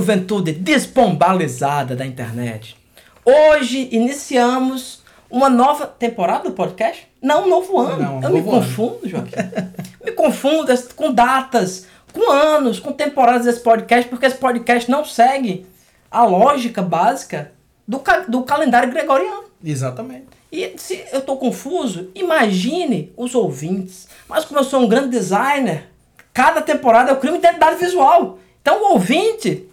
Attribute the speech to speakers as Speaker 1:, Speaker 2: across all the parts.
Speaker 1: Juventude despombalizada da internet. Hoje iniciamos uma nova temporada do podcast? Não, um novo ano.
Speaker 2: Não, um
Speaker 1: Eu me
Speaker 2: novo ano.
Speaker 1: confundo, Joaquim. me confundo com datas, com anos, com temporadas desse podcast, porque esse podcast não segue a lógica básica do, ca- do calendário gregoriano.
Speaker 2: Exatamente.
Speaker 1: E se eu tô confuso, imagine os ouvintes. Mas como eu sou um grande designer, cada temporada eu crio uma identidade visual. Então o ouvinte,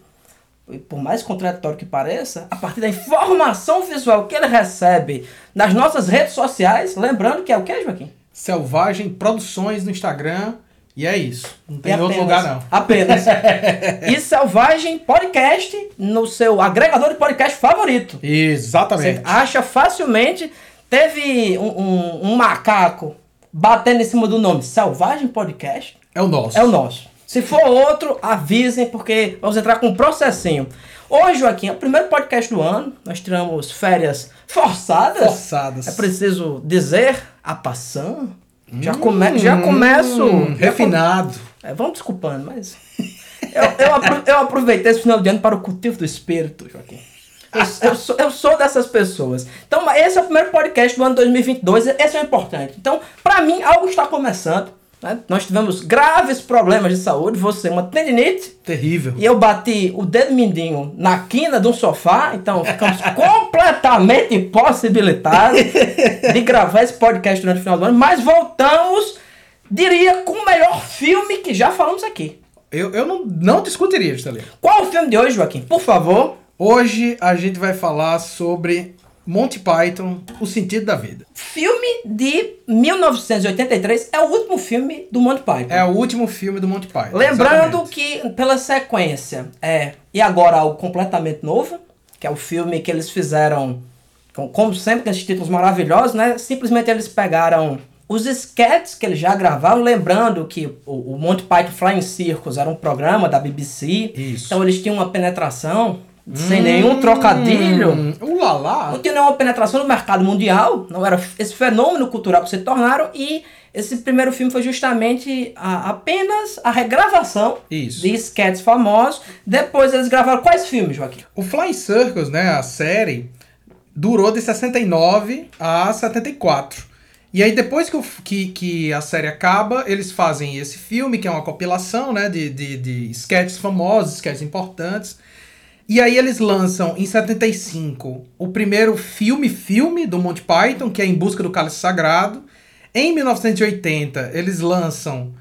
Speaker 1: por mais contraditório que pareça, a partir da informação visual que ele recebe nas nossas redes sociais, lembrando que é o que, Joaquim?
Speaker 2: Selvagem Produções no Instagram. E é isso. Não tem
Speaker 1: É
Speaker 2: outro
Speaker 1: apenas-
Speaker 2: lugar, não.
Speaker 1: Apenas. e Selvagem Podcast no seu agregador de podcast favorito. Você
Speaker 2: Exatamente.
Speaker 1: acha facilmente. Teve um, um- um macaco batendo em cima do nome Selvagem Podcast.
Speaker 2: É o nosso.
Speaker 1: É o nosso. Se for outro, avisem, porque vamos entrar com um processinho. Hoje, Joaquim, é o primeiro podcast do ano. Nós tiramos férias forçadas.
Speaker 2: Forçadas.
Speaker 1: É preciso dizer, a passando. Já, come, já começo.
Speaker 2: Hum,
Speaker 1: já
Speaker 2: refinado.
Speaker 1: é, vamos desculpando, mas. Eu, eu, eu aproveitei esse final de ano para o cultivo do espírito, Joaquim. Eu, eu sou, eu sou dessas pessoas. Então, esse é o primeiro podcast do ano 2022. Esse é o importante. Então, para mim, algo está começando. Né? Nós tivemos graves problemas de saúde. Você, uma tendinite.
Speaker 2: Terrível.
Speaker 1: E eu bati o dedo mindinho na quina de um sofá, então ficamos completamente impossibilitados de gravar esse podcast durante o final do ano, mas voltamos, diria, com o melhor filme que já falamos aqui.
Speaker 2: Eu, eu não, não discutiria, Juscelino.
Speaker 1: Qual é o filme de hoje, Joaquim? Por favor.
Speaker 2: Hoje a gente vai falar sobre Monty Python, O Sentido da Vida.
Speaker 1: Filme de 1983 é o último filme do Monty Python.
Speaker 2: É o último filme do Monty Python.
Speaker 1: Lembrando
Speaker 2: exatamente.
Speaker 1: que pela sequência é e agora algo completamente novo, que é o filme que eles fizeram, com- como sempre com esses títulos maravilhosos, né? Simplesmente eles pegaram os sketches que eles já gravaram, lembrando que o, o Monty Python Flying Circus era um programa da BBC,
Speaker 2: Isso.
Speaker 1: então eles tinham uma penetração sem nenhum trocadilho.
Speaker 2: Hum, Ulalá.
Speaker 1: Não tinha nenhuma penetração no mercado mundial, não era esse fenômeno cultural que se tornaram, e esse primeiro filme foi justamente a- apenas a regravação
Speaker 2: Isso.
Speaker 1: de sketches famosos. Depois eles gravaram quais filmes, Joaquim?
Speaker 2: O Flying Circus, né, a série, durou de 69 a 74. E aí, depois que, o- que, que a série acaba, eles fazem esse filme, que é uma compilação né, de, de, de sketches famosos, sketches importantes. E aí eles lançam, em 75, o primeiro filme-filme do Monty Python, que é Em Busca do Cálice Sagrado. Em 1980, eles lançam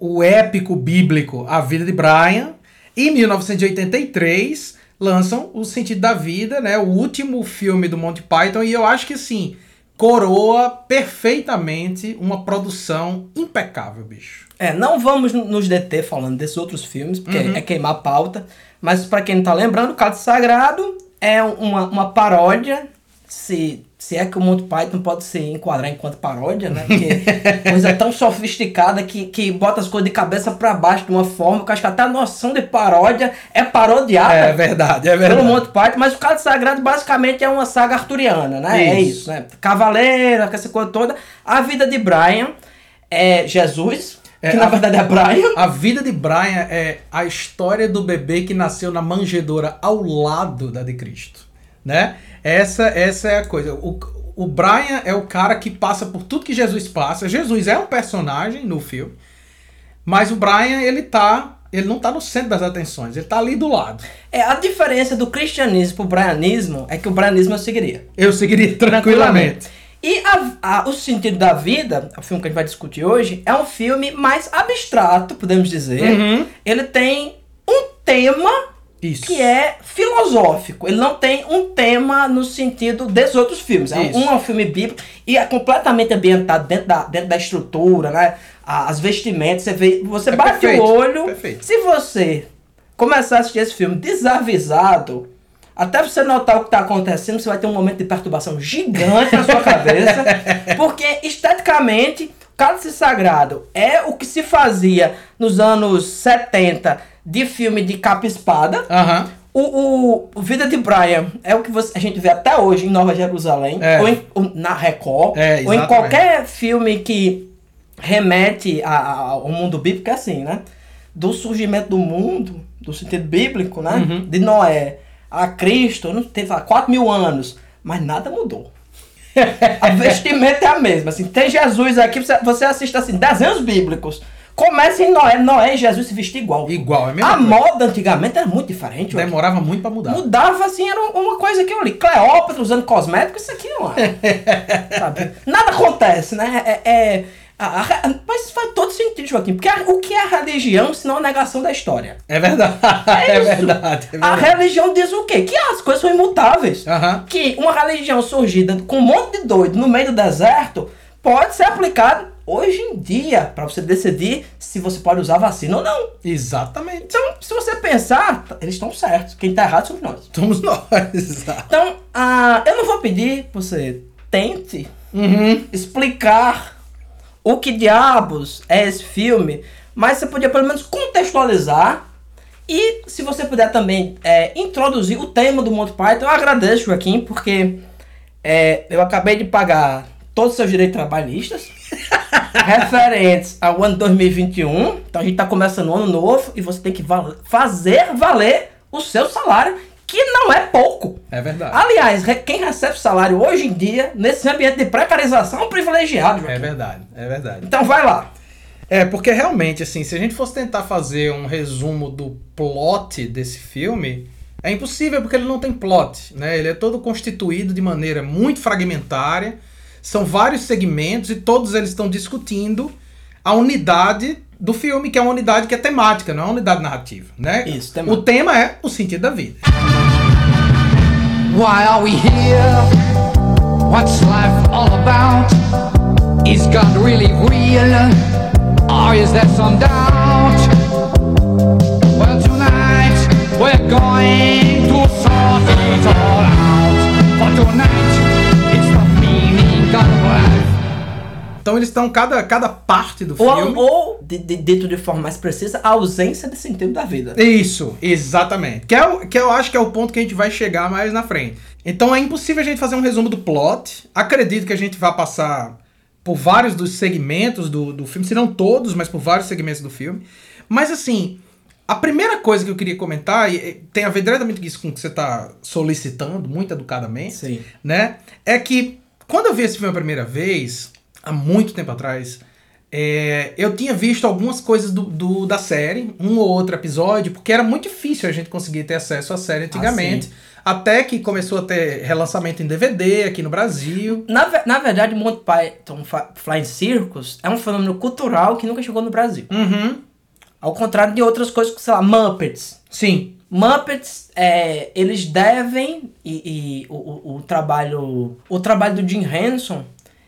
Speaker 2: o épico bíblico A Vida de Brian. Em 1983, lançam O Sentido da Vida, né? O último filme do Monty Python. E eu acho que, assim, coroa perfeitamente uma produção impecável, bicho.
Speaker 1: É, não vamos nos deter falando desses outros filmes, porque é queimar a pauta. Mas pra quem não tá lembrando, o Cálice Sagrado é uma, uma paródia, se, se é que o Monty Python pode se enquadrar enquanto paródia, né? Porque coisa tão sofisticada que, que bota as coisas de cabeça pra baixo de uma forma que acho que até a noção de paródia é parodiada.
Speaker 2: É verdade, é
Speaker 1: Pelo Monty Python, mas o Cálice Sagrado basicamente é uma saga arturiana, né? É
Speaker 2: Isso.
Speaker 1: isso, né? Cavaleiro, essa coisa toda. A vida de Brian é Jesus,
Speaker 2: É,
Speaker 1: que na
Speaker 2: a-
Speaker 1: verdade é Brian.
Speaker 2: A vida de Brian é a história do bebê que nasceu na manjedoura ao lado da de Cristo, né? Essa, essa é a coisa. O, o Brian é o cara que passa por tudo que Jesus passa. Jesus é um personagem no filme, mas o Brian ele tá, ele não tá no centro das atenções, ele tá ali do lado.
Speaker 1: É, a diferença do cristianismo pro brianismo é que o brianismo eu seguiria.
Speaker 2: Eu seguiria tranquilamente.
Speaker 1: E a- a- O Sentido da Vida, o filme que a gente vai discutir hoje, é um filme mais abstrato, podemos dizer.
Speaker 2: Uhum.
Speaker 1: Ele tem um tema
Speaker 2: Isso.
Speaker 1: que é filosófico. Ele não tem um tema no sentido desses outros filmes. É
Speaker 2: Isso.
Speaker 1: um, é um filme bíblico e é completamente ambientado dentro da, dentro da estrutura, né? As vestimentas, você vê, você
Speaker 2: É
Speaker 1: bate
Speaker 2: perfeito,
Speaker 1: o olho.
Speaker 2: perfeito.
Speaker 1: Se você começar a assistir esse filme desavisado, até você notar o que está acontecendo, você vai ter um momento de perturbação gigante na sua cabeça, porque esteticamente, Cálice Sagrado é o que se fazia nos anos 70 de filme de capa e espada.
Speaker 2: Aham.
Speaker 1: O, o, Vida de Brian é o que você- a gente vê até hoje em Nova Jerusalém,
Speaker 2: É.
Speaker 1: ou, em- ou na Record,
Speaker 2: É,
Speaker 1: ou em qualquer filme que remete a- a- ao mundo bíblico, é assim, né? Do surgimento do mundo, do sentido bíblico, né? Uhum. De Noé a Cristo, não teve lá, 4 mil anos, mas nada mudou. a vestimenta é a mesma. Assim, tem Jesus aqui, você assiste assim, desenhos bíblicos. Começa em Noé, Noé e Jesus se vestem igual.
Speaker 2: Igual, é mesmo.
Speaker 1: A coisa. moda antigamente era muito diferente.
Speaker 2: Demorava muito pra mudar.
Speaker 1: Mudava assim, era uma coisa que eu li. Cleópatra usando cosméticos, isso aqui não é. Nada acontece, né? É, é a, a, mas faz todo sentido, Joaquim. Porque a, o que é a religião se não a negação da história?
Speaker 2: É verdade. É, é, verdade, é, verdade,
Speaker 1: A religião diz o quê? Que as coisas são imutáveis.
Speaker 2: Uhum.
Speaker 1: Que uma religião surgida com um monte de doido no meio do deserto pode ser aplicada hoje em dia para você decidir se você pode usar vacina ou não.
Speaker 2: Exatamente.
Speaker 1: Então, se você pensar, eles estão certos. Quem está errado somos nós.
Speaker 2: Somos nós, exato.
Speaker 1: Então, uh, eu não vou pedir que você tente
Speaker 2: uhum.
Speaker 1: explicar o que diabos é esse filme, mas você podia pelo menos contextualizar e se você puder também é, introduzir o tema do Monty Python, eu agradeço, Joaquim, porque é, eu acabei de pagar todos os seus direitos trabalhistas referentes ao ano 2021. Então a gente está começando um ano novo e você tem que val fazer valer o seu salário que não é pouco.
Speaker 2: É verdade.
Speaker 1: Aliás, quem recebe salário hoje em dia, nesse ambiente de precarização, é um privilegiado. Joaquim.
Speaker 2: É verdade, é verdade.
Speaker 1: Então vai lá.
Speaker 2: É, porque realmente, assim, se a gente fosse tentar fazer um resumo do plot desse filme, é impossível porque ele não tem plot, né? Ele é todo constituído de maneira muito fragmentária, são vários segmentos e todos eles estão discutindo a unidade do filme, que é uma unidade que é temática, não é uma unidade narrativa, né?
Speaker 1: Isso,
Speaker 2: temática. O tema é o sentido da vida.
Speaker 3: Why are we here? What's life all about? Is God really real? Or is there some doubt? Well, tonight we're going to sort it all out. For tonight, it's the meaning of life.
Speaker 2: Então eles estão cada, cada parte do
Speaker 1: ou,
Speaker 2: filme.
Speaker 1: Ou, de, de, dito de forma mais precisa, a ausência de sentido da vida.
Speaker 2: Isso, exatamente. Que, é o, que eu acho que é o ponto que a gente vai chegar mais na frente. Então é impossível a gente fazer um resumo do plot. Acredito que a gente vai passar por vários dos segmentos do, do filme, se não todos, mas por vários segmentos do filme. Mas assim, a primeira coisa que eu queria comentar, e tem a ver diretamente com isso com que você está solicitando, muito educadamente,
Speaker 1: Sim.
Speaker 2: né? É que quando eu vi esse filme a primeira vez, há muito tempo atrás, é, eu tinha visto algumas coisas do, do, da série, um ou outro episódio, porque era muito difícil a gente conseguir ter acesso à série antigamente.
Speaker 1: Ah,
Speaker 2: até que começou a ter relançamento em DVD aqui no Brasil.
Speaker 1: Na, na verdade, Monty Python Flying Circus é um fenômeno cultural que nunca chegou no Brasil.
Speaker 2: Uhum.
Speaker 1: Ao contrário de outras coisas, sei lá, Muppets.
Speaker 2: Sim.
Speaker 1: Muppets, é, eles devem, e, e o, o, o, trabalho o trabalho do Jim Henson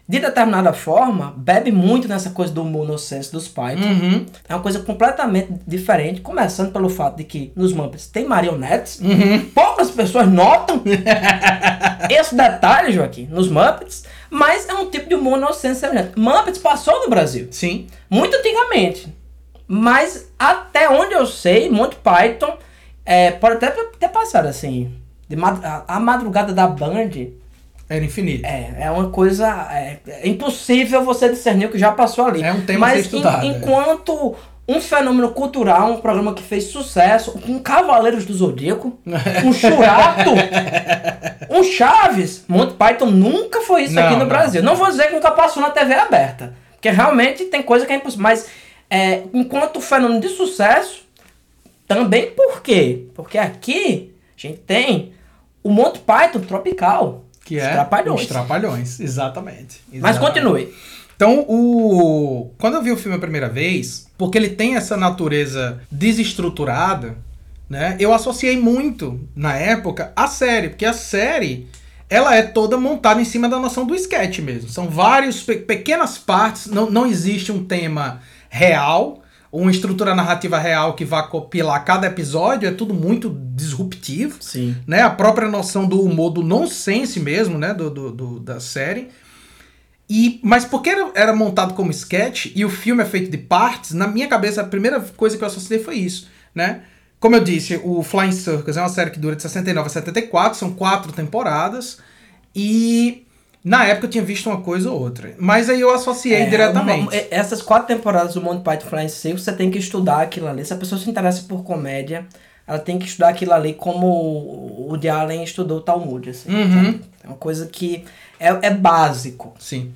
Speaker 1: de determinada forma, bebe muito nessa coisa do monosense dos Python.
Speaker 2: Uhum.
Speaker 1: É uma coisa completamente diferente, começando pelo fato de que nos Muppets tem marionetes.
Speaker 2: Uhum.
Speaker 1: Poucas pessoas notam esse detalhe, Joaquim, nos Muppets, mas é um tipo de monosense semelhante. Muppets passou no Brasil.
Speaker 2: Sim.
Speaker 1: Muito antigamente. Mas até onde eu sei, Monty Python é, pode até ter passado assim. De, a, a madrugada da Band
Speaker 2: era infinito.
Speaker 1: É, é uma coisa. É, é, impossível você discernir o que já passou ali.
Speaker 2: É um tema
Speaker 1: Mas
Speaker 2: estudado,
Speaker 1: em, enquanto um fenômeno cultural, um programa que fez sucesso, um Cavaleiros do Zodíaco, um Churato, um Chaves, Monty Python nunca foi isso
Speaker 2: Não,
Speaker 1: aqui no
Speaker 2: não.
Speaker 1: Brasil. Não vou dizer que nunca passou na TV aberta. Porque realmente tem coisa que é impossível. Mas é, enquanto fenômeno de sucesso, também por quê? Porque aqui a gente tem o Monty Python tropical.
Speaker 2: Que
Speaker 1: Os
Speaker 2: é
Speaker 1: Trapalhões.
Speaker 2: Os Trapalhões, exatamente.
Speaker 1: Mas
Speaker 2: Exatamente.
Speaker 1: continue.
Speaker 2: Então, o... quando eu vi o filme a primeira vez, porque ele tem essa natureza desestruturada, né? Eu associei muito, na época, a série. Porque a série, ela é toda montada em cima da noção do sketch mesmo. São várias pe pequenas partes, não, não existe um tema real, uma estrutura narrativa real que vá copilar cada episódio, é tudo muito disruptivo
Speaker 1: Sim.
Speaker 2: né? A própria noção do humor, do nonsense mesmo, né? Do, do, do- da série. E, mas porque era, era montado como sketch e o filme é feito de partes, na minha cabeça a primeira coisa que eu associei foi isso, né? Como eu disse, o Flying Circus é uma série que dura de 69 a 74, são quatro temporadas. E Na época eu tinha visto uma coisa ou outra. Mas aí eu associei
Speaker 1: É,
Speaker 2: diretamente.
Speaker 1: uma- essas quatro temporadas do Monty Python Flying Circus, você tem que estudar aquilo ali. Se a pessoa se interessa por comédia, ela tem que estudar aquilo ali como o Woody Allen estudou o Talmud. Assim,
Speaker 2: Uhum.
Speaker 1: É uma coisa que é, é básico.
Speaker 2: Sim.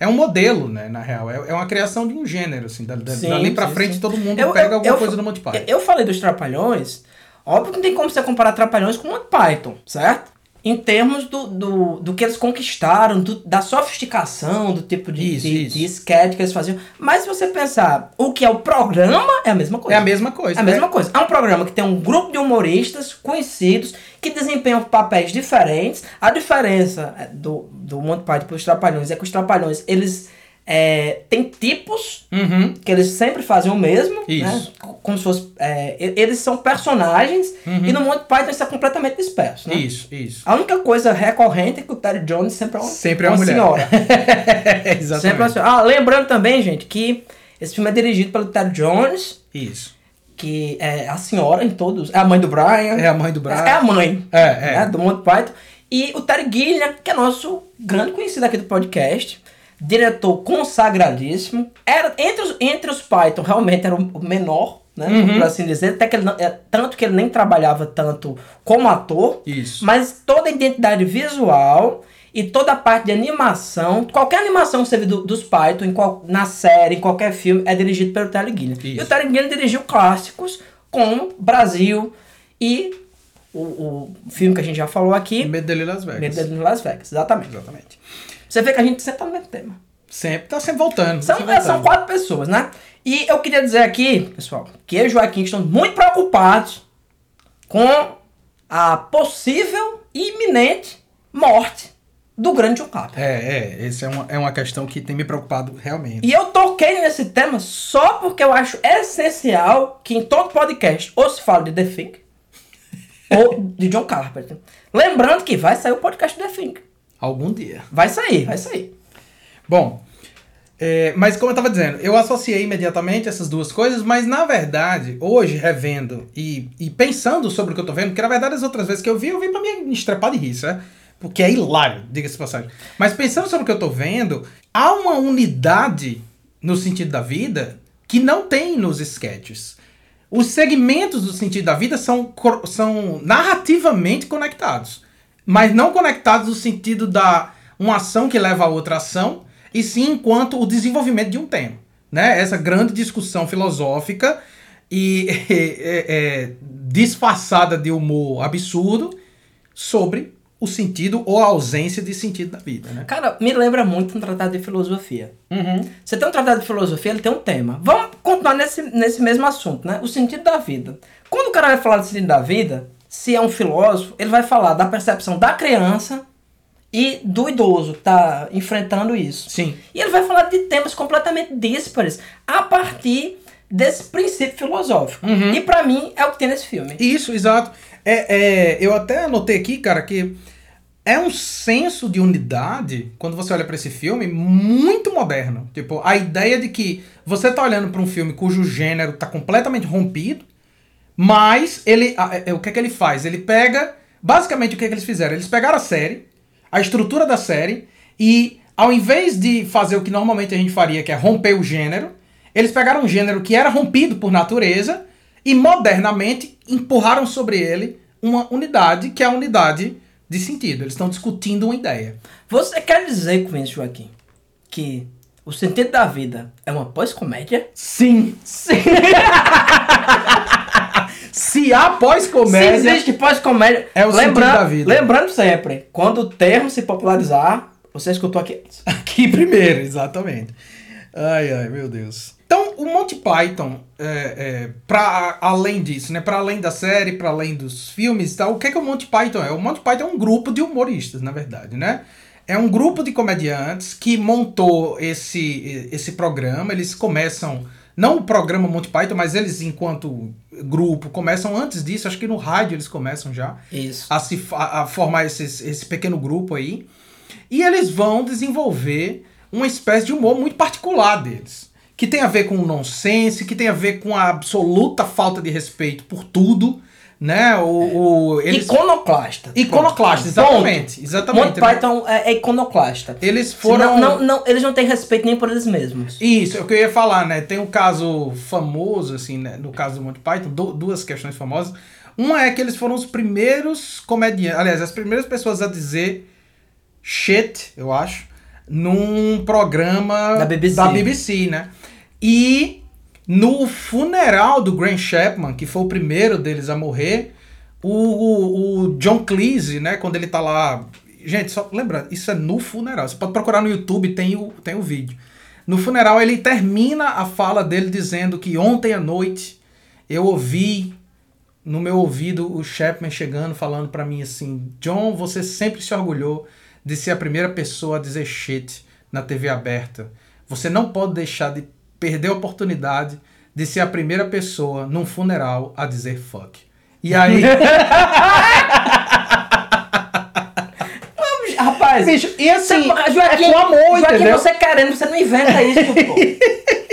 Speaker 2: É um modelo, né, na real. É, é uma criação de um gênero, assim. Da, da-
Speaker 1: Sim,
Speaker 2: dali pra
Speaker 1: sim,
Speaker 2: frente
Speaker 1: sim.
Speaker 2: todo mundo
Speaker 1: Eu-
Speaker 2: pega
Speaker 1: eu-
Speaker 2: alguma
Speaker 1: eu
Speaker 2: coisa do Monty Python.
Speaker 1: Eu falei dos Trapalhões, óbvio que não tem como você comparar Trapalhões com Monty Python, certo? Em termos do, do, do que eles conquistaram, do- da sofisticação, do tipo de,
Speaker 2: Isso,
Speaker 1: de,
Speaker 2: isso.
Speaker 1: de sketch que eles faziam. Mas se você pensar, o que é o programa é a mesma coisa.
Speaker 2: É a mesma coisa.
Speaker 1: É a
Speaker 2: né?
Speaker 1: mesma coisa. É um programa que tem um grupo de humoristas conhecidos que desempenham papéis diferentes. A diferença é, do, do Monty Python para os Trapalhões é que os Trapalhões, eles é, têm tipos
Speaker 2: Uhum.
Speaker 1: que eles sempre fazem o mesmo,
Speaker 2: Isso.
Speaker 1: né? Como se fosse, é, eles são personagens e no Monty Python isso é completamente disperso, né?
Speaker 2: Uhum. Isso, isso.
Speaker 1: A única coisa recorrente é que o Terry Jones sempre é uma,
Speaker 2: Sempre é
Speaker 1: uma
Speaker 2: uma mulher.
Speaker 1: senhora.
Speaker 2: Exatamente.
Speaker 1: sempre é uma senhora. Ah, lembrando também, gente, que esse filme é dirigido pelo Terry Jones,
Speaker 2: Isso.
Speaker 1: que é a senhora em todos. É a mãe do Brian.
Speaker 2: É a mãe do Brian.
Speaker 1: É a mãe.
Speaker 2: É, é.
Speaker 1: né, do Monty Python. E o Terry Gilliam, que é nosso grande conhecido aqui do podcast. Diretor consagradíssimo. Era, entre, os, entre os Python, realmente era o menor, né?
Speaker 2: Uhum.
Speaker 1: Por assim dizer. Até que ele não, é, tanto que ele nem trabalhava tanto como ator.
Speaker 2: Isso.
Speaker 1: Mas toda a identidade visual e toda a parte de animação, qualquer animação que você vê do- dos Python, em qual- na série, em qualquer filme, é dirigido pelo Terry Gilliam. E
Speaker 2: Isso.
Speaker 1: o Terry Gilliam dirigiu clássicos como Brasil e o, o filme que a gente já falou aqui,
Speaker 2: Medo dele Las Vegas.
Speaker 1: Medo Las Vegas. Exatamente.
Speaker 2: Exatamente.
Speaker 1: Você vê que a gente sempre tá no mesmo tema.
Speaker 2: Sempre, tá sempre voltando.
Speaker 1: São,
Speaker 2: sempre
Speaker 1: é, são
Speaker 2: voltando.
Speaker 1: quatro pessoas, né? E eu queria dizer aqui, pessoal, que eu e o Joaquim estamos muito preocupados com a possível e iminente morte do grande John Carpenter.
Speaker 2: É, é. Essa é uma, é uma questão que tem me preocupado realmente.
Speaker 1: E eu toquei nesse tema só porque eu acho essencial que em todo podcast ou se fala de The Thing ou de John Carpenter. Lembrando que vai sair o podcast The Thing.
Speaker 2: Algum dia.
Speaker 1: Vai sair, vai sair.
Speaker 2: Bom, é, mas como eu tava dizendo, eu associei imediatamente essas duas coisas, mas na verdade, hoje, revendo e, e pensando sobre o que eu tô vendo, porque na verdade as outras vezes que eu vi, eu vi pra me estrepar de rir, né? Porque é hilário, diga-se passagem. Mas pensando sobre o que eu tô vendo, há uma unidade no sentido da vida que não tem nos sketches. Os segmentos do sentido da vida são, são narrativamente conectados, mas não conectados no sentido da uma ação que leva a outra ação, e sim enquanto o desenvolvimento de um tema. Né? Essa grande discussão filosófica e é, é, disfarçada de humor absurdo sobre o sentido ou a ausência de sentido da vida. Né?
Speaker 1: Cara, me lembra muito um tratado de filosofia.
Speaker 2: Uhum.
Speaker 1: Você tem um tratado de filosofia, ele tem um tema. Vamos continuar nesse, nesse mesmo assunto, né? O sentido da vida. Quando o cara vai falar do sentido da vida, se é um filósofo, ele vai falar da percepção da criança e do idoso que está enfrentando isso.
Speaker 2: Sim.
Speaker 1: E ele vai falar de temas completamente díspares a partir desse princípio filosófico.
Speaker 2: Uhum.
Speaker 1: E pra mim é o que tem nesse filme.
Speaker 2: Isso, exato. É, é, eu até anotei aqui, cara, que é um senso de unidade, quando você olha pra esse filme, muito moderno. Tipo, a ideia de que você tá olhando pra um filme cujo gênero tá completamente rompido, mas ele. a- é, o que é que ele faz? Ele pega. Basicamente, o que é que eles fizeram? Eles pegaram a série, a estrutura da série, e ao invés de fazer o que normalmente a gente faria, que é romper o gênero, eles pegaram um gênero que era rompido por natureza e modernamente empurraram sobre ele uma unidade que é a unidade de sentido. Eles estão discutindo uma ideia.
Speaker 1: Você quer dizer com isso, Joaquim, que o sentido da vida é uma pós-comédia?
Speaker 2: Sim.
Speaker 1: Sim.
Speaker 2: Se há
Speaker 1: Se
Speaker 2: pós-comédia.
Speaker 1: existe pós-comédia.
Speaker 2: É o
Speaker 1: lembrando,
Speaker 2: da vida.
Speaker 1: Lembrando sempre, quando o termo se popularizar, você escutou aqui antes.
Speaker 2: Aqui primeiro, exatamente. Ai, ai, meu Deus. Então, o Monty Python, é, é, para além disso, né? Para além da série, para além dos filmes e tal, o que é que o Monty Python é? O Monty Python é um grupo de humoristas, na verdade, né? É um grupo de comediantes que montou esse, esse programa. Eles começam, não o programa Monty Python, mas eles, enquanto grupo, começam antes disso, acho que no rádio eles começam já
Speaker 1: Isso.
Speaker 2: a, se, fa- a formar esses, esse pequeno grupo aí. E eles vão desenvolver uma espécie de humor muito particular deles. Que tem a ver com o nonsense, que tem a ver com a absoluta falta de respeito por tudo, né? O, o eles
Speaker 1: Iconoclasta.
Speaker 2: iconoclasta, exatamente, exatamente.
Speaker 1: Monty
Speaker 2: né?
Speaker 1: Python é, é iconoclasta.
Speaker 2: Eles
Speaker 1: Foram...
Speaker 2: foram
Speaker 1: Não, não, eles não têm respeito nem por eles mesmos.
Speaker 2: Isso, é o que eu ia falar, né? Tem um caso famoso, assim, né? No caso do Monty Python, du- duas questões famosas. Uma é que eles foram os primeiros comediantes, aliás, as primeiras pessoas a dizer shit, eu acho, num programa
Speaker 1: Da BBC.
Speaker 2: da BBC, né? E no funeral do Grant Chapman, que foi o primeiro deles a morrer, o, o, o John Cleese, né, quando ele tá lá. Gente, só lembra, isso é no funeral. Você pode procurar no YouTube, tem o, tem o vídeo. No funeral, ele termina a fala dele dizendo que ontem à noite eu ouvi no meu ouvido o Chapman chegando falando pra mim assim: John, você sempre se orgulhou de ser a primeira pessoa a dizer shit na TV aberta. Você não pode deixar de perder a oportunidade de ser a primeira pessoa num funeral a dizer fuck. E aí,
Speaker 1: Rapaz,
Speaker 2: bicho, e assim,
Speaker 1: você, Joaquim,
Speaker 2: é com amor,
Speaker 1: Joaquim,
Speaker 2: entendeu?
Speaker 1: você querendo, você não inventa isso, pô.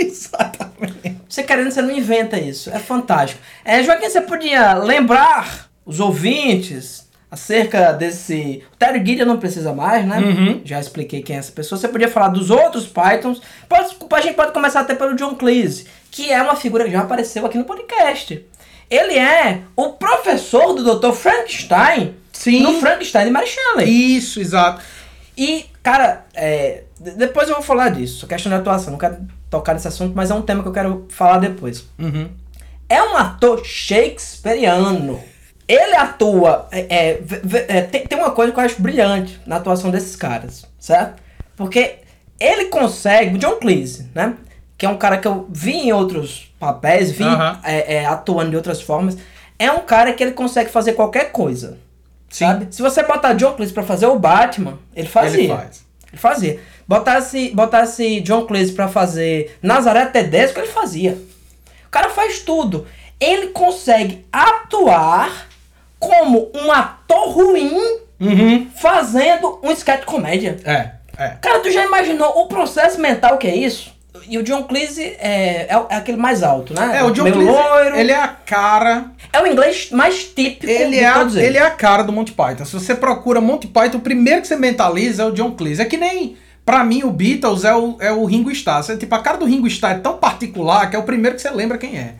Speaker 2: Exatamente.
Speaker 1: Você querendo, você não inventa isso. É fantástico. É, Joaquim, você podia lembrar os ouvintes acerca desse. O Terry Gideon não precisa mais, né?
Speaker 2: Uhum.
Speaker 1: Já expliquei quem é essa pessoa. Você podia falar dos outros Pythons. Pode, a gente pode começar até pelo John Cleese, que é uma figura que já apareceu aqui no podcast. Ele é o professor do Dr. Frankenstein
Speaker 2: Sim.
Speaker 1: no Frankenstein de Mary Shelley.
Speaker 2: Isso, exato.
Speaker 1: E, cara, é, de- depois eu vou falar disso, questão de atuação. Não quero tocar nesse assunto, mas é um tema que eu quero falar depois.
Speaker 2: Uhum.
Speaker 1: É um ator shakespeariano. Ele atua. É, é, é, tem, tem uma coisa que eu acho brilhante na atuação desses caras, certo? Porque ele consegue. O John Cleese, né? Que é um cara que eu vi em outros papéis, vi é, é, atuando de outras formas. É um cara que ele consegue fazer qualquer coisa.
Speaker 2: Sim.
Speaker 1: Sabe? Se você botar John Cleese pra fazer o Batman, ele fazia.
Speaker 2: Ele faz.
Speaker 1: Ele fazia. Botasse, botasse John Cleese pra fazer Nazaré Tedesco, ele fazia. O cara faz tudo. Ele consegue atuar como um ator ruim
Speaker 2: Uhum.
Speaker 1: fazendo um sketch comédia.
Speaker 2: É, é.
Speaker 1: Cara, tu já imaginou o processo mental que é isso? E o John Cleese é, é, é aquele mais alto, né?
Speaker 2: É, o John
Speaker 1: Meio
Speaker 2: Cleese,
Speaker 1: loiro.
Speaker 2: ele é a cara
Speaker 1: É o inglês mais típico
Speaker 2: Ele é,
Speaker 1: todos eles.
Speaker 2: ele é a cara do Monty Python. Se você procura Monty Python, o primeiro que você mentaliza é o John Cleese. É que nem, pra mim, o Beatles é o, é o Ringo Starr. Você, tipo, a cara do Ringo Starr é tão particular que é o primeiro que você lembra quem é.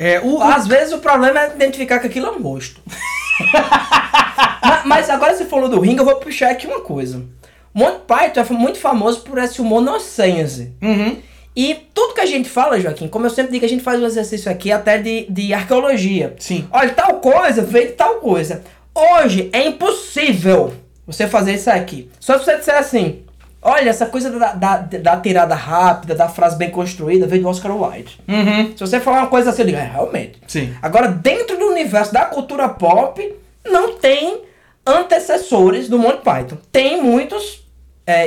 Speaker 2: É, o,
Speaker 1: Às vezes o problema é identificar que aquilo é um rosto. mas, mas agora você falou do ringue, eu vou puxar aqui uma coisa. Monty Python é muito famoso por esse humor nonsense.
Speaker 2: Uhum.
Speaker 1: E tudo que a gente fala, Joaquim, como eu sempre digo, a gente faz um exercício aqui até de, de arqueologia.
Speaker 2: Sim.
Speaker 1: Olha, tal coisa veio de tal coisa. Hoje é impossível você fazer isso aqui. Só se você disser assim, olha, essa coisa da, da, da tirada rápida, da frase bem construída, veio do Oscar Wilde.
Speaker 2: Uhum.
Speaker 1: Se você falar uma coisa assim, eu digo, é, realmente.
Speaker 2: Sim.
Speaker 1: Agora, dentro do universo da cultura pop, não tem antecessores do Monty Python. Tem muitos é,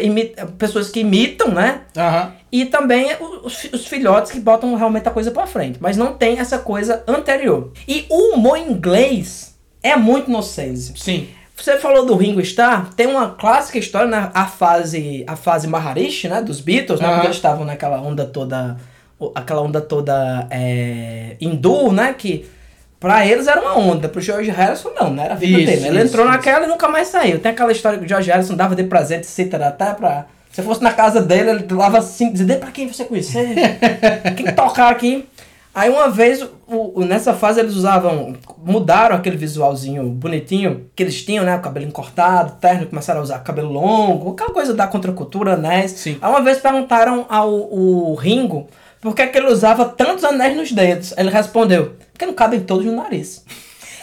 Speaker 1: pessoas que imitam, né?
Speaker 2: Aham.
Speaker 1: E também os, os filhotes que botam realmente a coisa pra frente. Mas não tem essa coisa anterior. E o humor inglês é muito nonsense.
Speaker 2: Sim.
Speaker 1: Você falou do Ringo Starr, tem uma clássica história na a fase a fase Maharishi, né, dos Beatles, né, quando eles estavam naquela onda toda aquela onda toda é, hindu, né, que pra eles era uma onda, pro George Harrison não, né, era a vida
Speaker 2: Isso,
Speaker 1: dele. Ele
Speaker 2: isso,
Speaker 1: entrou
Speaker 2: isso.
Speaker 1: naquela e nunca mais saiu. Tem aquela história que o George Harrison dava de presente cítara até pra se fosse na casa dele, ele dava assim, dizia, dê pra quem você conhecer, quem tocar aqui. Aí uma vez, o, o- nessa fase eles usavam, mudaram aquele visualzinho bonitinho que eles tinham, né? O cabelinho cortado, terno, começaram a usar cabelo longo, aquela coisa da contracultura, anéis.
Speaker 2: Sim.
Speaker 1: Aí uma vez perguntaram ao o Ringo por que, que ele usava tantos anéis nos dedos. Ele respondeu, porque não cabem todos no nariz.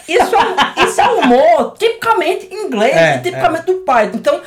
Speaker 1: Isso é, isso é humor tipicamente inglês
Speaker 2: É,
Speaker 1: tipicamente do Python. Então,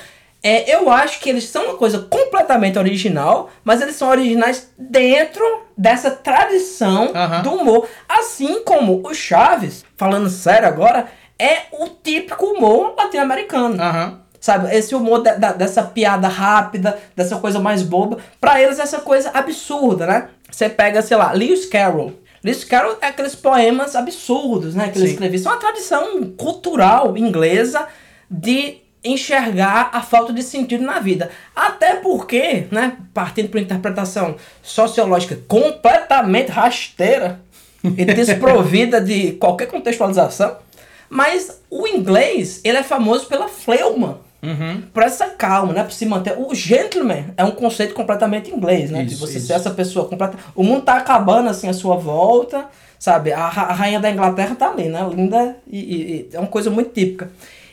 Speaker 1: é, eu acho que eles são uma coisa completamente original, mas eles são originais dentro dessa tradição
Speaker 2: Aham.
Speaker 1: do humor. Assim como o Chaves, falando sério agora, é o típico humor latino-americano.
Speaker 2: Aham.
Speaker 1: Sabe, esse humor da- da- dessa piada rápida, dessa coisa mais boba, pra eles essa coisa absurda, né? Você pega, sei lá, Lewis Carroll. Lewis Carroll é aqueles poemas absurdos, né? Que ele escrevia. Isso é uma tradição cultural inglesa de enxergar a falta de sentido na vida. Até porque, né, partindo para interpretação sociológica completamente rasteira, e desprovida de qualquer contextualização. Mas o inglês, ele é famoso pela fleuma.
Speaker 2: Uhum.
Speaker 1: Por essa calma, né? Por se manter. O gentleman é um conceito completamente inglês, né? de
Speaker 2: Isso,
Speaker 1: você
Speaker 2: isso.
Speaker 1: ser essa pessoa completa. O mundo tá acabando assim à sua volta, sabe? A, a rainha da Inglaterra tá ali, né? Linda e, e- e é uma coisa muito típica.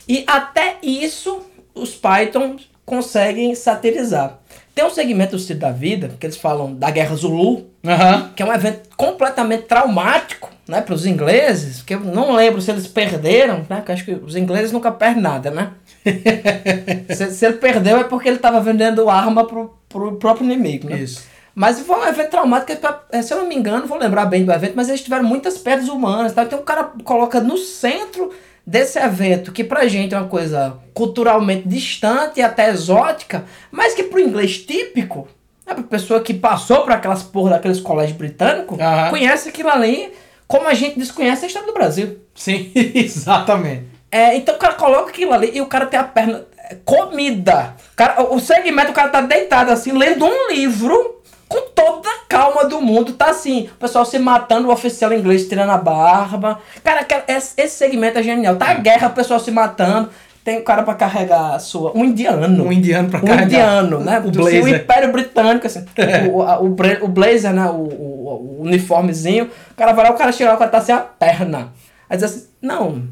Speaker 1: E até isso os Python conseguem satirizar. Tem um segmento do Cid da Vida que eles falam da Guerra Zulu,
Speaker 2: Aham.
Speaker 1: que é um evento completamente traumático, né, para os ingleses, que eu não lembro se eles perderam, né, acho que os ingleses nunca perdem nada, né? se, se ele perdeu é porque ele estava vendendo arma pro, pro próprio inimigo, né?
Speaker 2: Isso.
Speaker 1: Mas foi um evento traumático, que, eh, se eu não me engano, vou lembrar bem do evento, mas eles tiveram muitas perdas humanas, tá? Então o cara coloca no centro desse evento, que pra gente é uma coisa culturalmente distante e até exótica, mas que pro inglês típico, né, pra pessoa que passou por aquelas porra daqueles colégios britânicos,
Speaker 2: Aham.
Speaker 1: conhece aquilo ali como a gente desconhece a história do Brasil.
Speaker 2: Sim, exatamente.
Speaker 1: É, então o cara coloca aquilo ali e o cara tem a perna. é, Comida. O, cara, o segmento, o cara tá deitado assim, lendo um livro com toda a calma do mundo. Tá assim, o pessoal se matando, o oficial inglês tirando a barba. Cara, aquela- esse, segmento é genial. Tá a guerra, o pessoal se matando. Tem o cara pra carregar a sua. Um indiano.
Speaker 2: Um indiano pra
Speaker 1: Um
Speaker 2: carregar
Speaker 1: indiano, né?
Speaker 2: o blazer.
Speaker 1: O Império Britânico, assim. o, a- o, o blazer, né? O, o- o uniformezinho. O cara vai lá, o cara chega lá, o cara tá sem a perna. Aí diz assim: Não,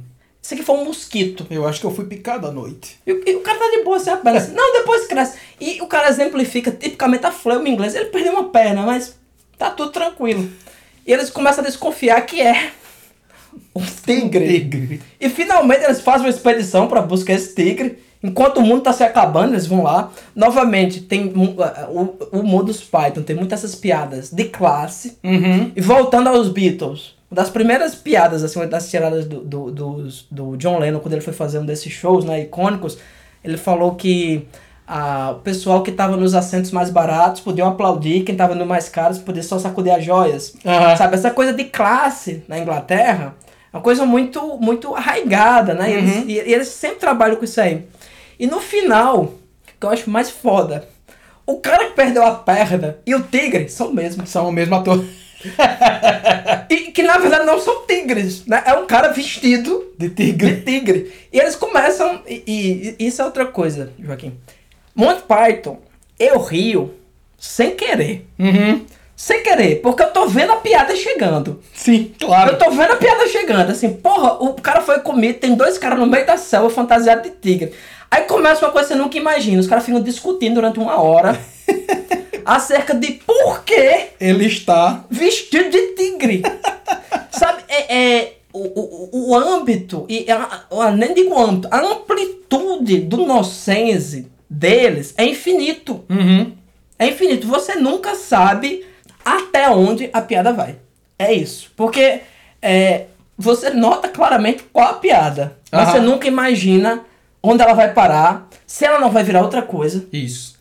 Speaker 1: isso aqui foi um mosquito.
Speaker 2: Eu acho que eu fui picado à noite.
Speaker 1: E, o- e o cara tá de boa sem a perna. Assim, não, depois cresce. E o cara exemplifica tipicamente a fleuma inglesa. Ele perdeu uma perna, mas tá tudo tranquilo. E eles começam a desconfiar que é um tigre.
Speaker 2: Tigre.
Speaker 1: E finalmente eles fazem uma expedição para buscar esse tigre. Enquanto o mundo tá se acabando, eles vão lá. Novamente, tem mu- o, o modus Python tem muitas essas piadas de classe.
Speaker 2: Uhum.
Speaker 1: E voltando aos Beatles, uma das primeiras piadas, assim, uma das tiradas do, do, dos- do John Lennon, quando ele foi fazer um desses shows, né, icônicos, ele falou que ah, o pessoal que tava nos assentos mais baratos podiam aplaudir, quem tava no mais caros podia só sacudir as joias.
Speaker 2: Aham.
Speaker 1: Sabe, essa coisa de classe na Inglaterra é uma coisa muito, muito arraigada, né? E eles, e, e eles sempre trabalham com isso aí. E no final, que eu acho mais foda, o cara que perdeu a perna e o tigre são o mesmo.
Speaker 2: São o mesmo ator.
Speaker 1: E que na verdade não são tigres, né? É um cara vestido
Speaker 2: De tigre.
Speaker 1: de tigre. E eles começam. E, e- isso é outra coisa, Joaquim. Monty Python, eu rio sem querer.
Speaker 2: Uhum.
Speaker 1: Sem querer, porque eu tô vendo a piada chegando.
Speaker 2: Sim, claro.
Speaker 1: Eu tô vendo a piada chegando, assim, porra, o cara foi comido, tem dois caras no meio da selva fantasiados de tigre. Aí começa uma coisa que você nunca imagina, os caras ficam discutindo durante uma hora acerca de por que
Speaker 2: Ele está.
Speaker 1: vestido de tigre. Sabe, é, é o, o, o âmbito, e a, a- nem digo âmbito, a amplitude do nonsense deles é infinito.
Speaker 2: Uhum.
Speaker 1: É infinito. Você nunca sabe até onde a piada vai. É isso. Porque é, você nota claramente qual a piada. Mas
Speaker 2: Aham.
Speaker 1: você nunca imagina onde ela vai parar, se ela não vai virar outra coisa.
Speaker 2: Isso.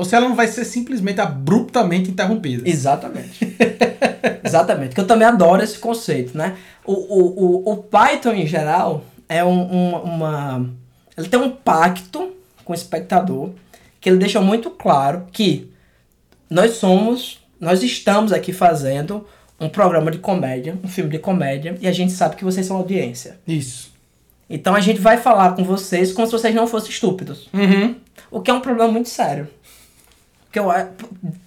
Speaker 2: Ou se ela não vai ser simplesmente abruptamente interrompida.
Speaker 1: Exatamente. Exatamente. Que eu também adoro esse conceito, né? O, o, o, o Python, em geral, é um, um- uma... Ele tem um pacto com o espectador que ele deixa muito claro que nós somos... Nós estamos aqui fazendo um programa de comédia, um filme de comédia, e a gente sabe que vocês são audiência.
Speaker 2: Isso.
Speaker 1: Então a gente vai falar com vocês como se vocês não fossem estúpidos.
Speaker 2: Uhum.
Speaker 1: O que é um problema muito sério. Que eu,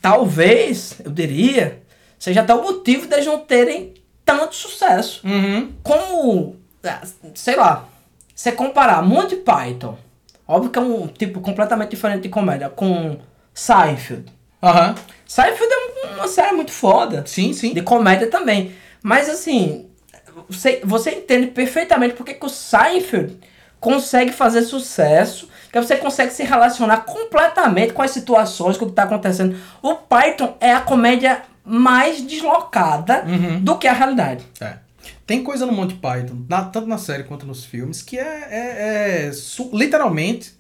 Speaker 1: talvez, eu diria, seja até o motivo deles não terem tanto sucesso.
Speaker 2: Uhum.
Speaker 1: Como, ah, sei lá, você comparar Monty Python, óbvio que é um tipo completamente diferente de comédia, com Seinfeld.
Speaker 2: Aham.
Speaker 1: Seinfeld é um- uma série muito foda.
Speaker 2: Sim, sim.
Speaker 1: De comédia também. Mas assim, você, você entende perfeitamente porque que o Seinfeld consegue fazer sucesso, que você consegue se relacionar completamente com as situações, com o que está acontecendo. O Python é a comédia mais deslocada do que a realidade.
Speaker 2: É. Tem coisa no Monty Python, na- tanto na série quanto nos filmes, que é, é- é su- literalmente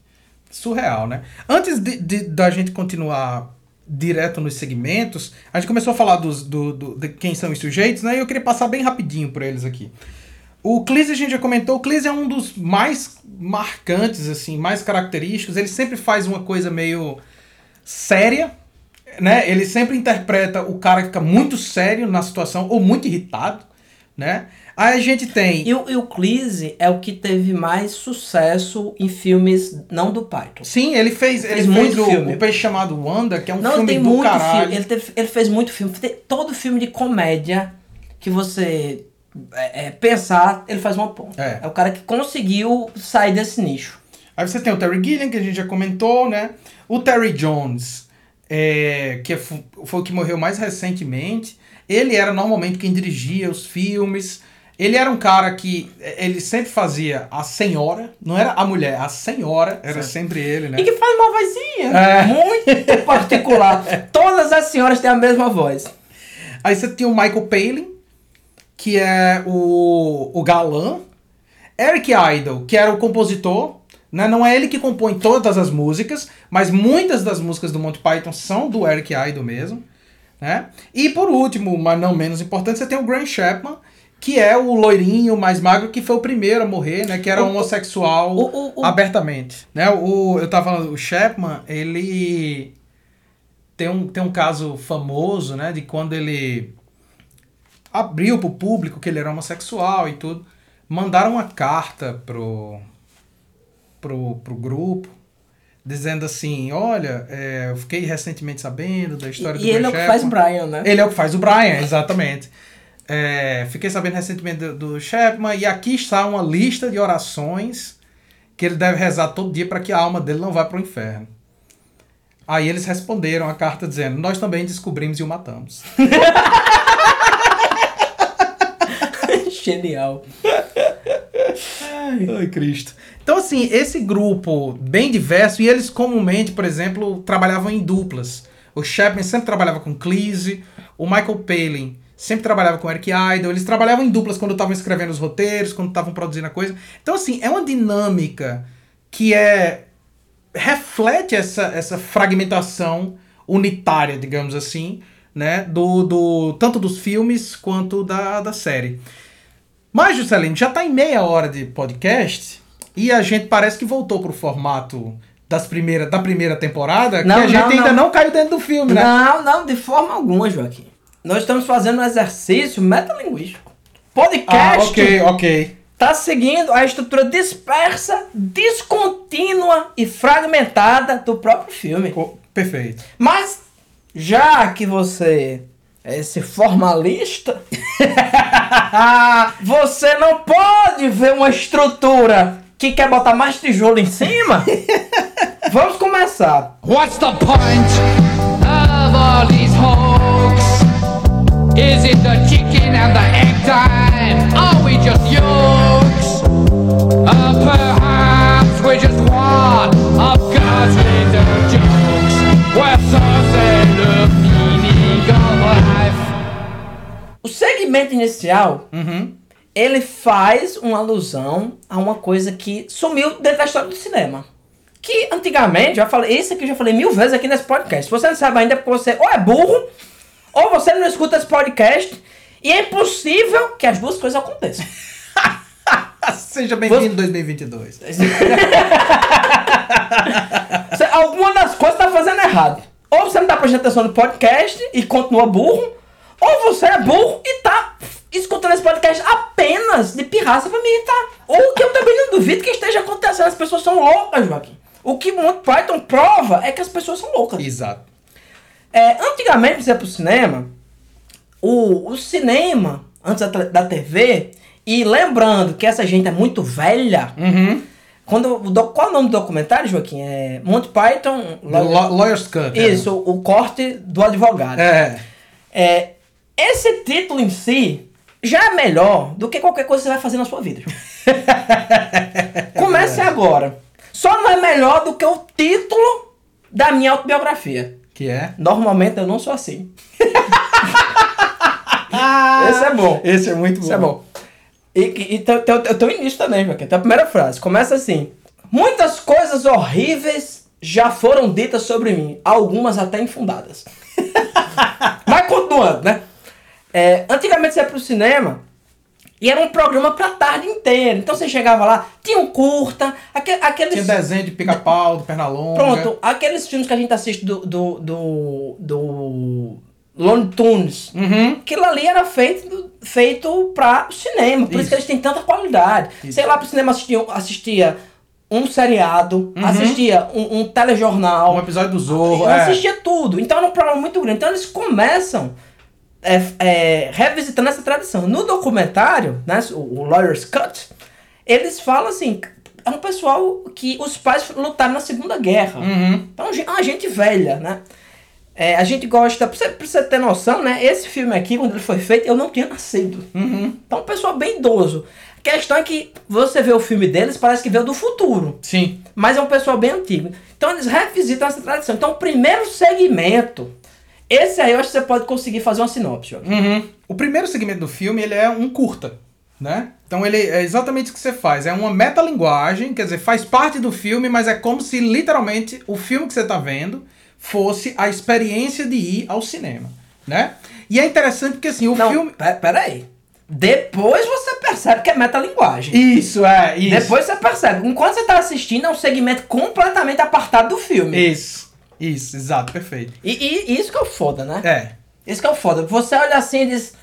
Speaker 2: surreal, né? Antes de, de- da gente continuar direto nos segmentos, a gente começou a falar dos, do, do- de quem são os sujeitos, né? E eu queria passar bem rapidinho por eles aqui. O Cleese a gente já comentou, o Cleese é um dos mais marcantes, assim, mais característicos. Ele sempre faz uma coisa meio séria, né? Ele sempre interpreta o cara que fica muito sério na situação ou muito irritado. né? Aí a gente tem...
Speaker 1: E o, e o Cleese é o que teve mais sucesso em filmes não do Python.
Speaker 2: Sim, ele fez, ele
Speaker 1: Fez
Speaker 2: fez
Speaker 1: muito
Speaker 2: o,
Speaker 1: filme.
Speaker 2: o Peixe Chamado Wanda, que é um
Speaker 1: não,
Speaker 2: filme
Speaker 1: tem
Speaker 2: do
Speaker 1: muito
Speaker 2: caralho.
Speaker 1: filme. Ele, teve- ele fez muito filme. Todo filme de comédia que você é, é, pensar, ele faz uma ponta.
Speaker 2: É.
Speaker 1: é o cara que conseguiu sair desse nicho.
Speaker 2: Aí você tem o Terry Gilliam, que a gente já comentou, né? O Terry Jones, é, que fu- foi o que morreu mais recentemente. Ele era normalmente quem dirigia os filmes. Ele era um cara que é, ele sempre fazia a senhora, não era a mulher, a senhora, era sempre ele, né?
Speaker 1: E que faz uma vozinha
Speaker 2: É.
Speaker 1: muito particular. Todas as senhoras têm a mesma voz.
Speaker 2: Aí você tinha o Michael Palin, que é o, o galã. Eric Idle, que era o compositor. Né? Não é ele que compõe todas as músicas, mas muitas das músicas do Monty Python são do Eric Idle mesmo. Né? E por último, mas não menos importante, você tem o Grant Chapman, que é o loirinho mais magro, que foi o primeiro a morrer, né? Que era
Speaker 1: O-
Speaker 2: homossexual
Speaker 1: o- o- abertamente.
Speaker 2: Né? O, eu tava falando, o Chapman, ele tem um, tem um caso famoso, né? De quando ele abriu pro público que ele era homossexual e tudo. Mandaram uma carta pro, pro, pro grupo, dizendo assim, olha, é, eu fiquei recentemente sabendo da história do
Speaker 1: E ele é o que faz
Speaker 2: Chapman."
Speaker 1: Brian, né?
Speaker 2: Ele é o que faz o Brian, exatamente. É, fiquei sabendo recentemente do, do Chapman e aqui está uma lista de orações que ele deve rezar todo dia para que a alma dele não vá para o inferno. Aí eles responderam a carta dizendo: Nós também descobrimos e o matamos.
Speaker 1: Genial.
Speaker 2: Ai, Cristo. Então, assim, esse grupo bem diverso, e eles comumente, por exemplo, trabalhavam em duplas. O Chapman sempre trabalhava com Cleese, o Michael Palin sempre trabalhava com Eric Idle, eles trabalhavam em duplas quando estavam escrevendo os roteiros, quando estavam produzindo a coisa. Então, assim, é uma dinâmica que é reflete essa, essa fragmentação unitária, digamos assim, né, do, do tanto dos filmes quanto da, da série. Mas, Juscelino, já tá em meia hora de podcast e a gente parece que voltou pro formato das primeira, da primeira temporada,
Speaker 1: Não,
Speaker 2: que a gente
Speaker 1: não,
Speaker 2: ainda
Speaker 1: não.
Speaker 2: não caiu dentro do filme, né?
Speaker 1: Não, não, de forma alguma, Joaquim. Nós estamos fazendo um exercício metalinguístico. Podcast
Speaker 2: Ah, ok, ok.
Speaker 1: tá seguindo a estrutura dispersa, descontínua e fragmentada do próprio filme.
Speaker 2: Co- Perfeito.
Speaker 1: Mas, já que você esse formalista, você não pode ver uma estrutura que quer botar mais tijolo em cima? Vamos começar.
Speaker 3: What's the point of all these hoax? Is it the chicken and the egg time? Are we just yokes?
Speaker 1: Segmento inicial,
Speaker 2: Uhum.
Speaker 1: ele faz uma alusão a uma coisa que sumiu dentro da história do cinema. Que antigamente, já falei, isso aqui eu já falei mil vezes aqui nesse podcast. Se você não sabe ainda, é porque você ou é burro, ou você não escuta esse podcast, e é impossível que as duas coisas aconteçam.
Speaker 2: Seja bem-vindo 2022.
Speaker 1: Você- alguma das coisas tá fazendo errado. Ou você não tá prestando atenção no podcast e continua burro, ou você é burro e tá escutando esse podcast apenas de pirraça pra me irritar. Ou que eu também não duvido que esteja acontecendo. As pessoas são loucas, Joaquim. O que Monty Python prova é que as pessoas são loucas.
Speaker 2: Exato.
Speaker 1: É, antigamente, você ir pro cinema, o, o cinema, antes da, da TV, e lembrando que essa gente é muito velha,
Speaker 2: Uhum.
Speaker 1: quando, qual é o nome do documentário, Joaquim? É Monty Python...
Speaker 2: Law- Lawyer's Cut. é.
Speaker 1: Isso, o, o corte do advogado.
Speaker 2: É.
Speaker 1: É, esse título em si já é melhor do que qualquer coisa que você vai fazer na sua vida. Comece agora. Só não é melhor do que o título da minha autobiografia.
Speaker 2: Que é?
Speaker 1: Normalmente eu não sou assim. Esse é bom.
Speaker 2: Esse é muito bom.
Speaker 1: Isso é bom. E, e, tem, tem, tem, tem o início também, Joaquim. Tem a primeira frase. Começa assim. Muitas coisas horríveis já foram ditas sobre mim. Algumas até infundadas. Mas continuando, né? É, antigamente você ia pro cinema e era um programa pra tarde inteira. Então você chegava lá, tinha um curta, aque- aqueles...
Speaker 2: Tinha desenho de pica-pau, do Pernalonga.
Speaker 1: Pronto, aqueles filmes que a gente assiste do. do. do. do, Lone Tunes.
Speaker 2: Uhum.
Speaker 1: Aquilo ali era feito, feito pra cinema, por isso.
Speaker 2: Isso.
Speaker 1: que eles têm tanta qualidade. Sei lá, pro cinema assistia, assistia um seriado, assistia um, um telejornal,
Speaker 2: Um episódio do Zorro. é.
Speaker 1: assistia tudo. Então era um problema muito grande. Então eles começam é, é, revisitando essa tradição. No documentário, né, o, Lawyer's Cut, eles falam assim, é um pessoal que os pais lutaram na Segunda Guerra.
Speaker 2: Uhum.
Speaker 1: Então é uma gente velha, né? É, a gente gosta, pra você, pra você ter noção, né? Esse filme aqui, quando ele foi feito, eu não tinha nascido.
Speaker 2: Uhum.
Speaker 1: Então, um pessoal bem idoso. A questão é que você vê o filme deles, parece que veio do futuro.
Speaker 2: Sim.
Speaker 1: Mas é um pessoal bem antigo. Então eles revisitam essa tradição. Então o primeiro segmento, esse aí eu acho que você pode conseguir fazer uma sinopse.
Speaker 2: Uhum. O primeiro segmento do filme, ele é um curta, né? Então ele é exatamente o que você faz. É uma metalinguagem, quer dizer, faz parte do filme, mas é como se literalmente o filme que você está vendo fosse a experiência de ir ao cinema, né? E é interessante porque assim, o
Speaker 1: Não,
Speaker 2: filme...
Speaker 1: pe- peraí. Depois você percebe que é metalinguagem.
Speaker 2: Isso, é, isso.
Speaker 1: Depois você percebe. Enquanto você tá assistindo, é um segmento completamente apartado do filme.
Speaker 2: Isso, isso, exato, perfeito.
Speaker 1: E, e isso que é o foda, né?
Speaker 2: É,
Speaker 1: Isso que é o foda. Você olha assim e diz,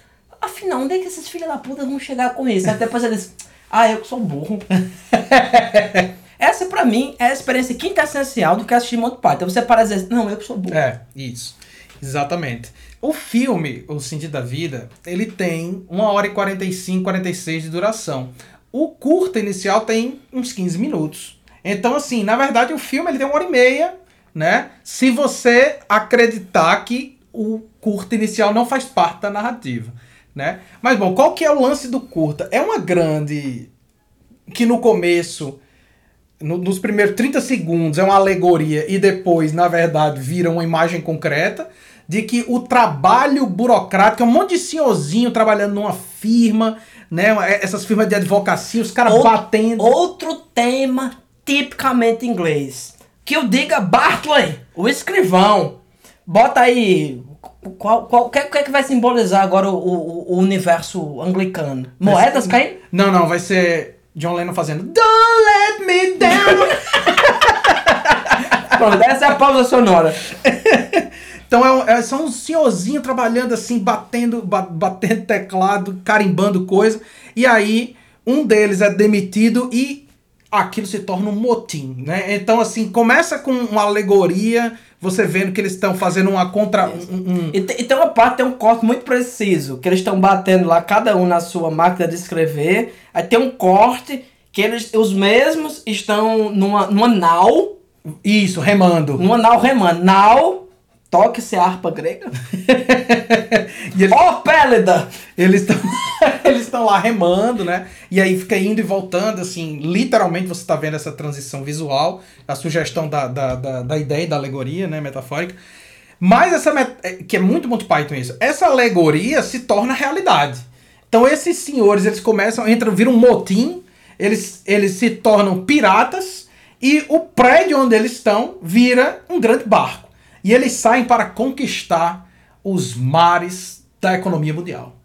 Speaker 1: afinal, onde é que esses filhos da puta vão chegar com isso? Aí depois eles, ah, eu que sou burro. Essa pra mim é a experiência quintessencial do que assistir Monty Python. Você para e dizer, não, eu que sou burro.
Speaker 2: É, isso. Exatamente. O filme, O Sentido da Vida, ele tem 1 hora e 45, 46 de duração. O curta inicial tem uns 15 minutos. Então, assim, na verdade, o filme ele tem uma hora e meia, né? Se você acreditar que o curta inicial não faz parte da narrativa, né? Mas, bom, qual que é o lance do curta? É uma grande... Que no começo no- nos primeiros 30 segundos é uma alegoria e depois, na verdade, vira uma imagem concreta de que o trabalho burocrático é um monte de senhorzinho trabalhando numa firma, né? Essas firmas de advocacia, os caras batendo.
Speaker 1: Outro tema tipicamente inglês. Que eu diga Bartley, o escrivão. Bota aí. Qual, qual, o que, que é que vai simbolizar agora o, o- o universo anglicano? Moedas caindo?
Speaker 2: Não, não, vai ser John Lennon fazendo Don't let me down.
Speaker 1: Pronto, essa é a pausa sonora.
Speaker 2: Então é um- é- são uns senhorzinhos trabalhando assim, batendo, ba- batendo teclado, carimbando coisa. E aí um deles é demitido e aquilo se torna um motim, né? Então assim, começa com uma alegoria, você vendo que eles estão fazendo uma contra... um- um-
Speaker 1: E, e tem uma parte, tem um corte muito preciso, que eles estão batendo lá, cada um na sua máquina de escrever. Aí tem um corte que eles, os mesmos estão numa, numa nau,
Speaker 2: Isso, remando.
Speaker 1: numa nau remando. Nau, toque-se a harpa grega.
Speaker 2: E eles-
Speaker 1: Ó, Pélida!
Speaker 2: Eles estão eles estão lá remando, né? E aí fica indo e voltando, assim, literalmente você tá vendo essa transição visual, a sugestão da, da, da, da ideia da alegoria, né, metafórica. Mas essa, met- é, que é muito Monty Python isso, essa alegoria se torna realidade. Então esses senhores, eles começam, entram, viram um motim, eles, eles se tornam piratas e o prédio onde eles estão vira um grande barco. E eles saem para conquistar os mares da economia mundial.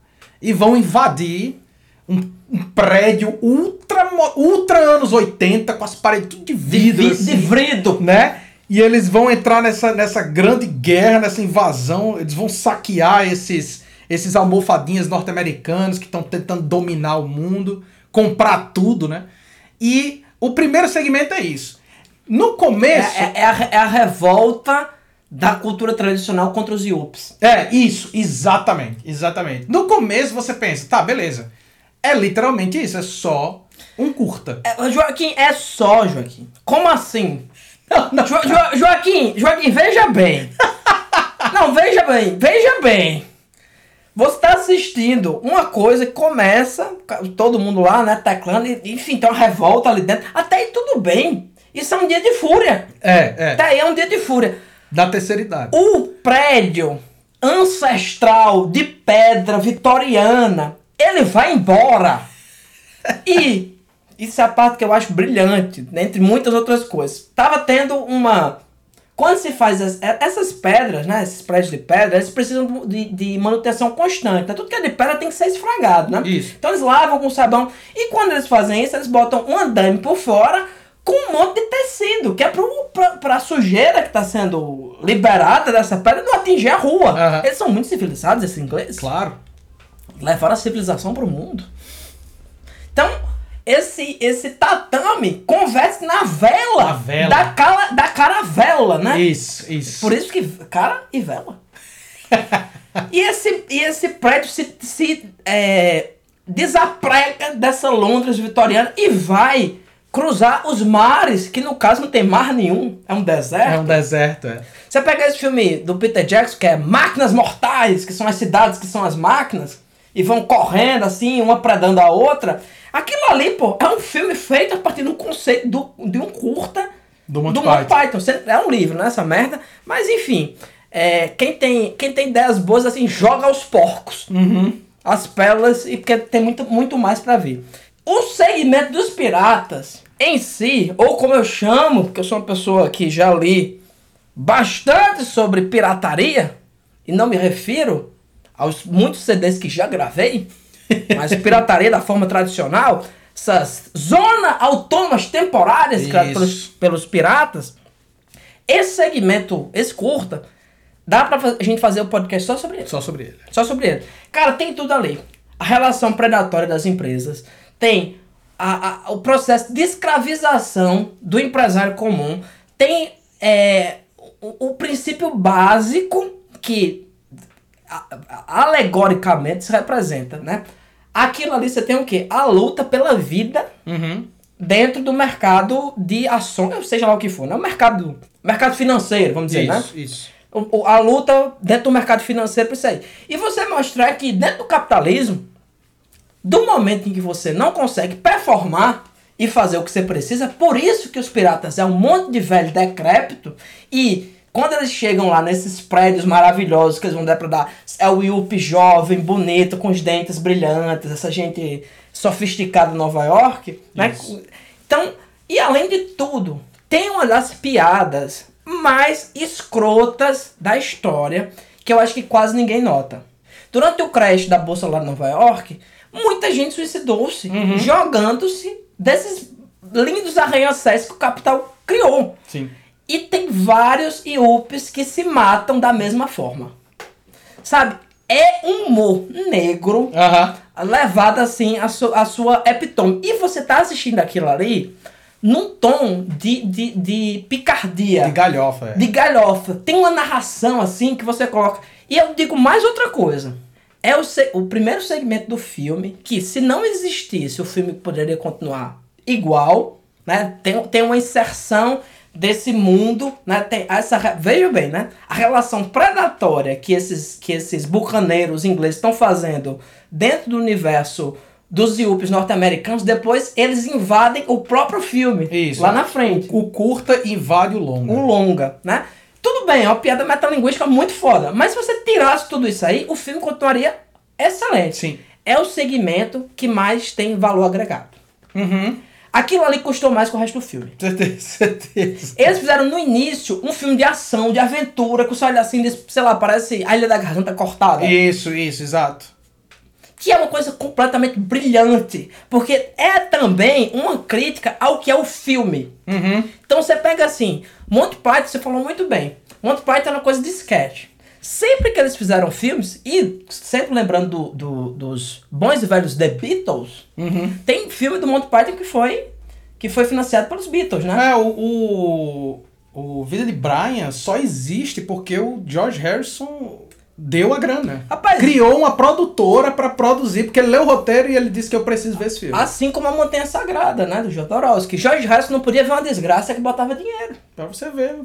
Speaker 2: E vão invadir um, um prédio ultra, ultra anos 80, com as paredes tudo de vidro.
Speaker 1: vi-
Speaker 2: assim,
Speaker 1: de vrido.
Speaker 2: né? E eles vão entrar nessa, nessa grande guerra, nessa invasão. Eles vão saquear esses, esses almofadinhas norte-americanos que estão tentando dominar o mundo, comprar tudo, né? E o primeiro segmento é isso. No
Speaker 1: É,
Speaker 2: começo.
Speaker 1: é- é a, é a revolta da cultura tradicional contra os Yups.
Speaker 2: É, isso, exatamente, exatamente. No começo você pensa, tá, beleza. É literalmente isso, é só um curta.
Speaker 1: É, Joaquim, é só, Joaquim. Como assim? Jo- Jo- Joaquim, Joaquim, veja bem. Não, veja bem, veja bem. Você tá assistindo uma coisa que começa, todo mundo lá, né, teclando, e, enfim, tem uma revolta ali dentro. Até aí tudo bem. Isso é um dia de fúria.
Speaker 2: É, é.
Speaker 1: Até aí é um dia de fúria.
Speaker 2: Da terceira idade.
Speaker 1: O prédio ancestral de pedra vitoriana, ele vai embora. E isso é a parte que eu acho brilhante, né, entre muitas outras coisas. Tava tendo uma. Quando se faz as- essas pedras, né? Esses prédios de pedra, eles precisam de, de manutenção constante. Né? Tudo que é de pedra tem que ser esfragado, né?
Speaker 2: Isso.
Speaker 1: Então eles lavam com sabão. E quando eles fazem isso, eles botam um andame por fora com um monte de tecido, que é pra, pra sujeira que tá sendo liberada dessa pedra não atingir a rua.
Speaker 2: Aham.
Speaker 1: Eles são muito civilizados, esses ingleses.
Speaker 2: Claro.
Speaker 1: Levaram a civilização pro mundo. Então, esse, esse tatame converte na vela,
Speaker 2: vela.
Speaker 1: Da, cala, da caravela, né?
Speaker 2: Isso, isso.
Speaker 1: Por isso que cara e vela. e, esse, e esse prédio se, se é, desaprega dessa Londres vitoriana e vai cruzar os mares, que no caso não tem mar nenhum, é um deserto.
Speaker 2: É um deserto, é.
Speaker 1: Você pega esse filme do Peter Jackson, que é Máquinas Mortais, que são as cidades que são as máquinas, e vão correndo assim, uma predando a outra. Aquilo ali, pô, é um filme feito a partir do conceito do, de um curta
Speaker 2: Do Monty
Speaker 1: Monty
Speaker 2: Python.
Speaker 1: Python. É um livro, né, essa merda. Mas enfim, é, quem, tem, quem tem ideias boas, assim, joga aos porcos. As pérolas, e porque tem muito, muito mais pra ver. O segmento dos piratas em si, ou como eu chamo, porque eu sou uma pessoa que já li bastante sobre pirataria, e não me refiro aos muitos CDs que já gravei, mas pirataria da forma tradicional, essas zonas autônomas temporárias criadas pelos, pelos piratas, esse segmento, esse curta, dá pra a gente fazer o podcast só sobre ele.
Speaker 2: Só sobre ele.
Speaker 1: Só sobre ele. Cara, tem tudo ali. A relação predatória das empresas. Tem a- a- o processo de escravização do empresário comum. Tem é, o, o princípio básico que alegoricamente se representa, né? Aquilo ali você tem o quê? A luta pela vida
Speaker 2: Uhum.
Speaker 1: dentro do mercado de ações, seja lá o que for, né? O mercado, mercado financeiro, vamos dizer, né?
Speaker 2: Isso, isso.
Speaker 1: a luta dentro do mercado financeiro para isso aí. E você mostrar que dentro do capitalismo, do momento em que você não consegue performar e fazer o que você precisa, por isso que os piratas é um monte de velho decrépito e quando eles chegam lá nesses prédios maravilhosos que eles vão depredar, é o Yuppie jovem, bonito, com os dentes brilhantes, essa gente sofisticada em Nova York, né? Então, e além de tudo, tem uma das piadas mais escrotas da história, que eu acho que quase ninguém nota. Durante o crash da bolsa lá em Nova York, muita gente suicidou-se, jogando-se desses lindos arranha-céus que o capital criou.
Speaker 2: Sim.
Speaker 1: E tem vários IUPs que se matam da mesma forma. Sabe? É um humor negro
Speaker 2: Aham.
Speaker 1: levado assim a, su- a sua epitome. E você tá assistindo aquilo ali num tom de, de, de picardia,
Speaker 2: De galhofa, é.
Speaker 1: de galhofa. Tem uma narração assim que você coloca. E eu digo mais outra coisa. É o, o primeiro segmento do filme que, se não existisse, o filme poderia continuar igual, né? Tem, tem uma inserção desse mundo, né? Tem essa, veja bem, né? A relação predatória que esses, que esses bucaneiros ingleses estão fazendo dentro do universo dos Yuppies norte-americanos, depois eles invadem o próprio filme,
Speaker 2: Isso.
Speaker 1: lá na frente
Speaker 2: O curta invade o longa.
Speaker 1: um longa, né? Tudo bem, é uma piada metalinguística muito foda. Mas se você tirasse tudo isso aí, o filme continuaria excelente.
Speaker 2: Sim.
Speaker 1: É o segmento que mais tem valor agregado.
Speaker 2: Uhum.
Speaker 1: Aquilo ali custou mais que o resto do filme.
Speaker 2: Certeza, certeza.
Speaker 1: Eles fizeram no início um filme de ação, de aventura, que você olha assim, sei lá, parece a Ilha da Garganta Cortada.
Speaker 2: Isso, isso, exato.
Speaker 1: Que é uma coisa completamente brilhante. Porque é também uma crítica ao que é o filme.
Speaker 2: Uhum.
Speaker 1: Então você pega assim, Monty Python, você falou muito bem. Monty Python é uma coisa de sketch. Sempre que eles fizeram filmes, e sempre lembrando do- do- dos bons e velhos The Beatles, tem filme do Monty Python que foi, que foi financiado pelos Beatles, né?
Speaker 2: É, o, o, o Vida de Brian só existe porque o George Harrison deu a grana.
Speaker 1: Rapaz-
Speaker 2: Criou uma produtora pra produzir, porque ele leu o roteiro e ele disse que eu preciso ver esse filme.
Speaker 1: Assim como a Montanha Sagrada, né? Do Jodorowsky. George Harrison não podia ver uma desgraça que botava dinheiro.
Speaker 2: Pra você ver.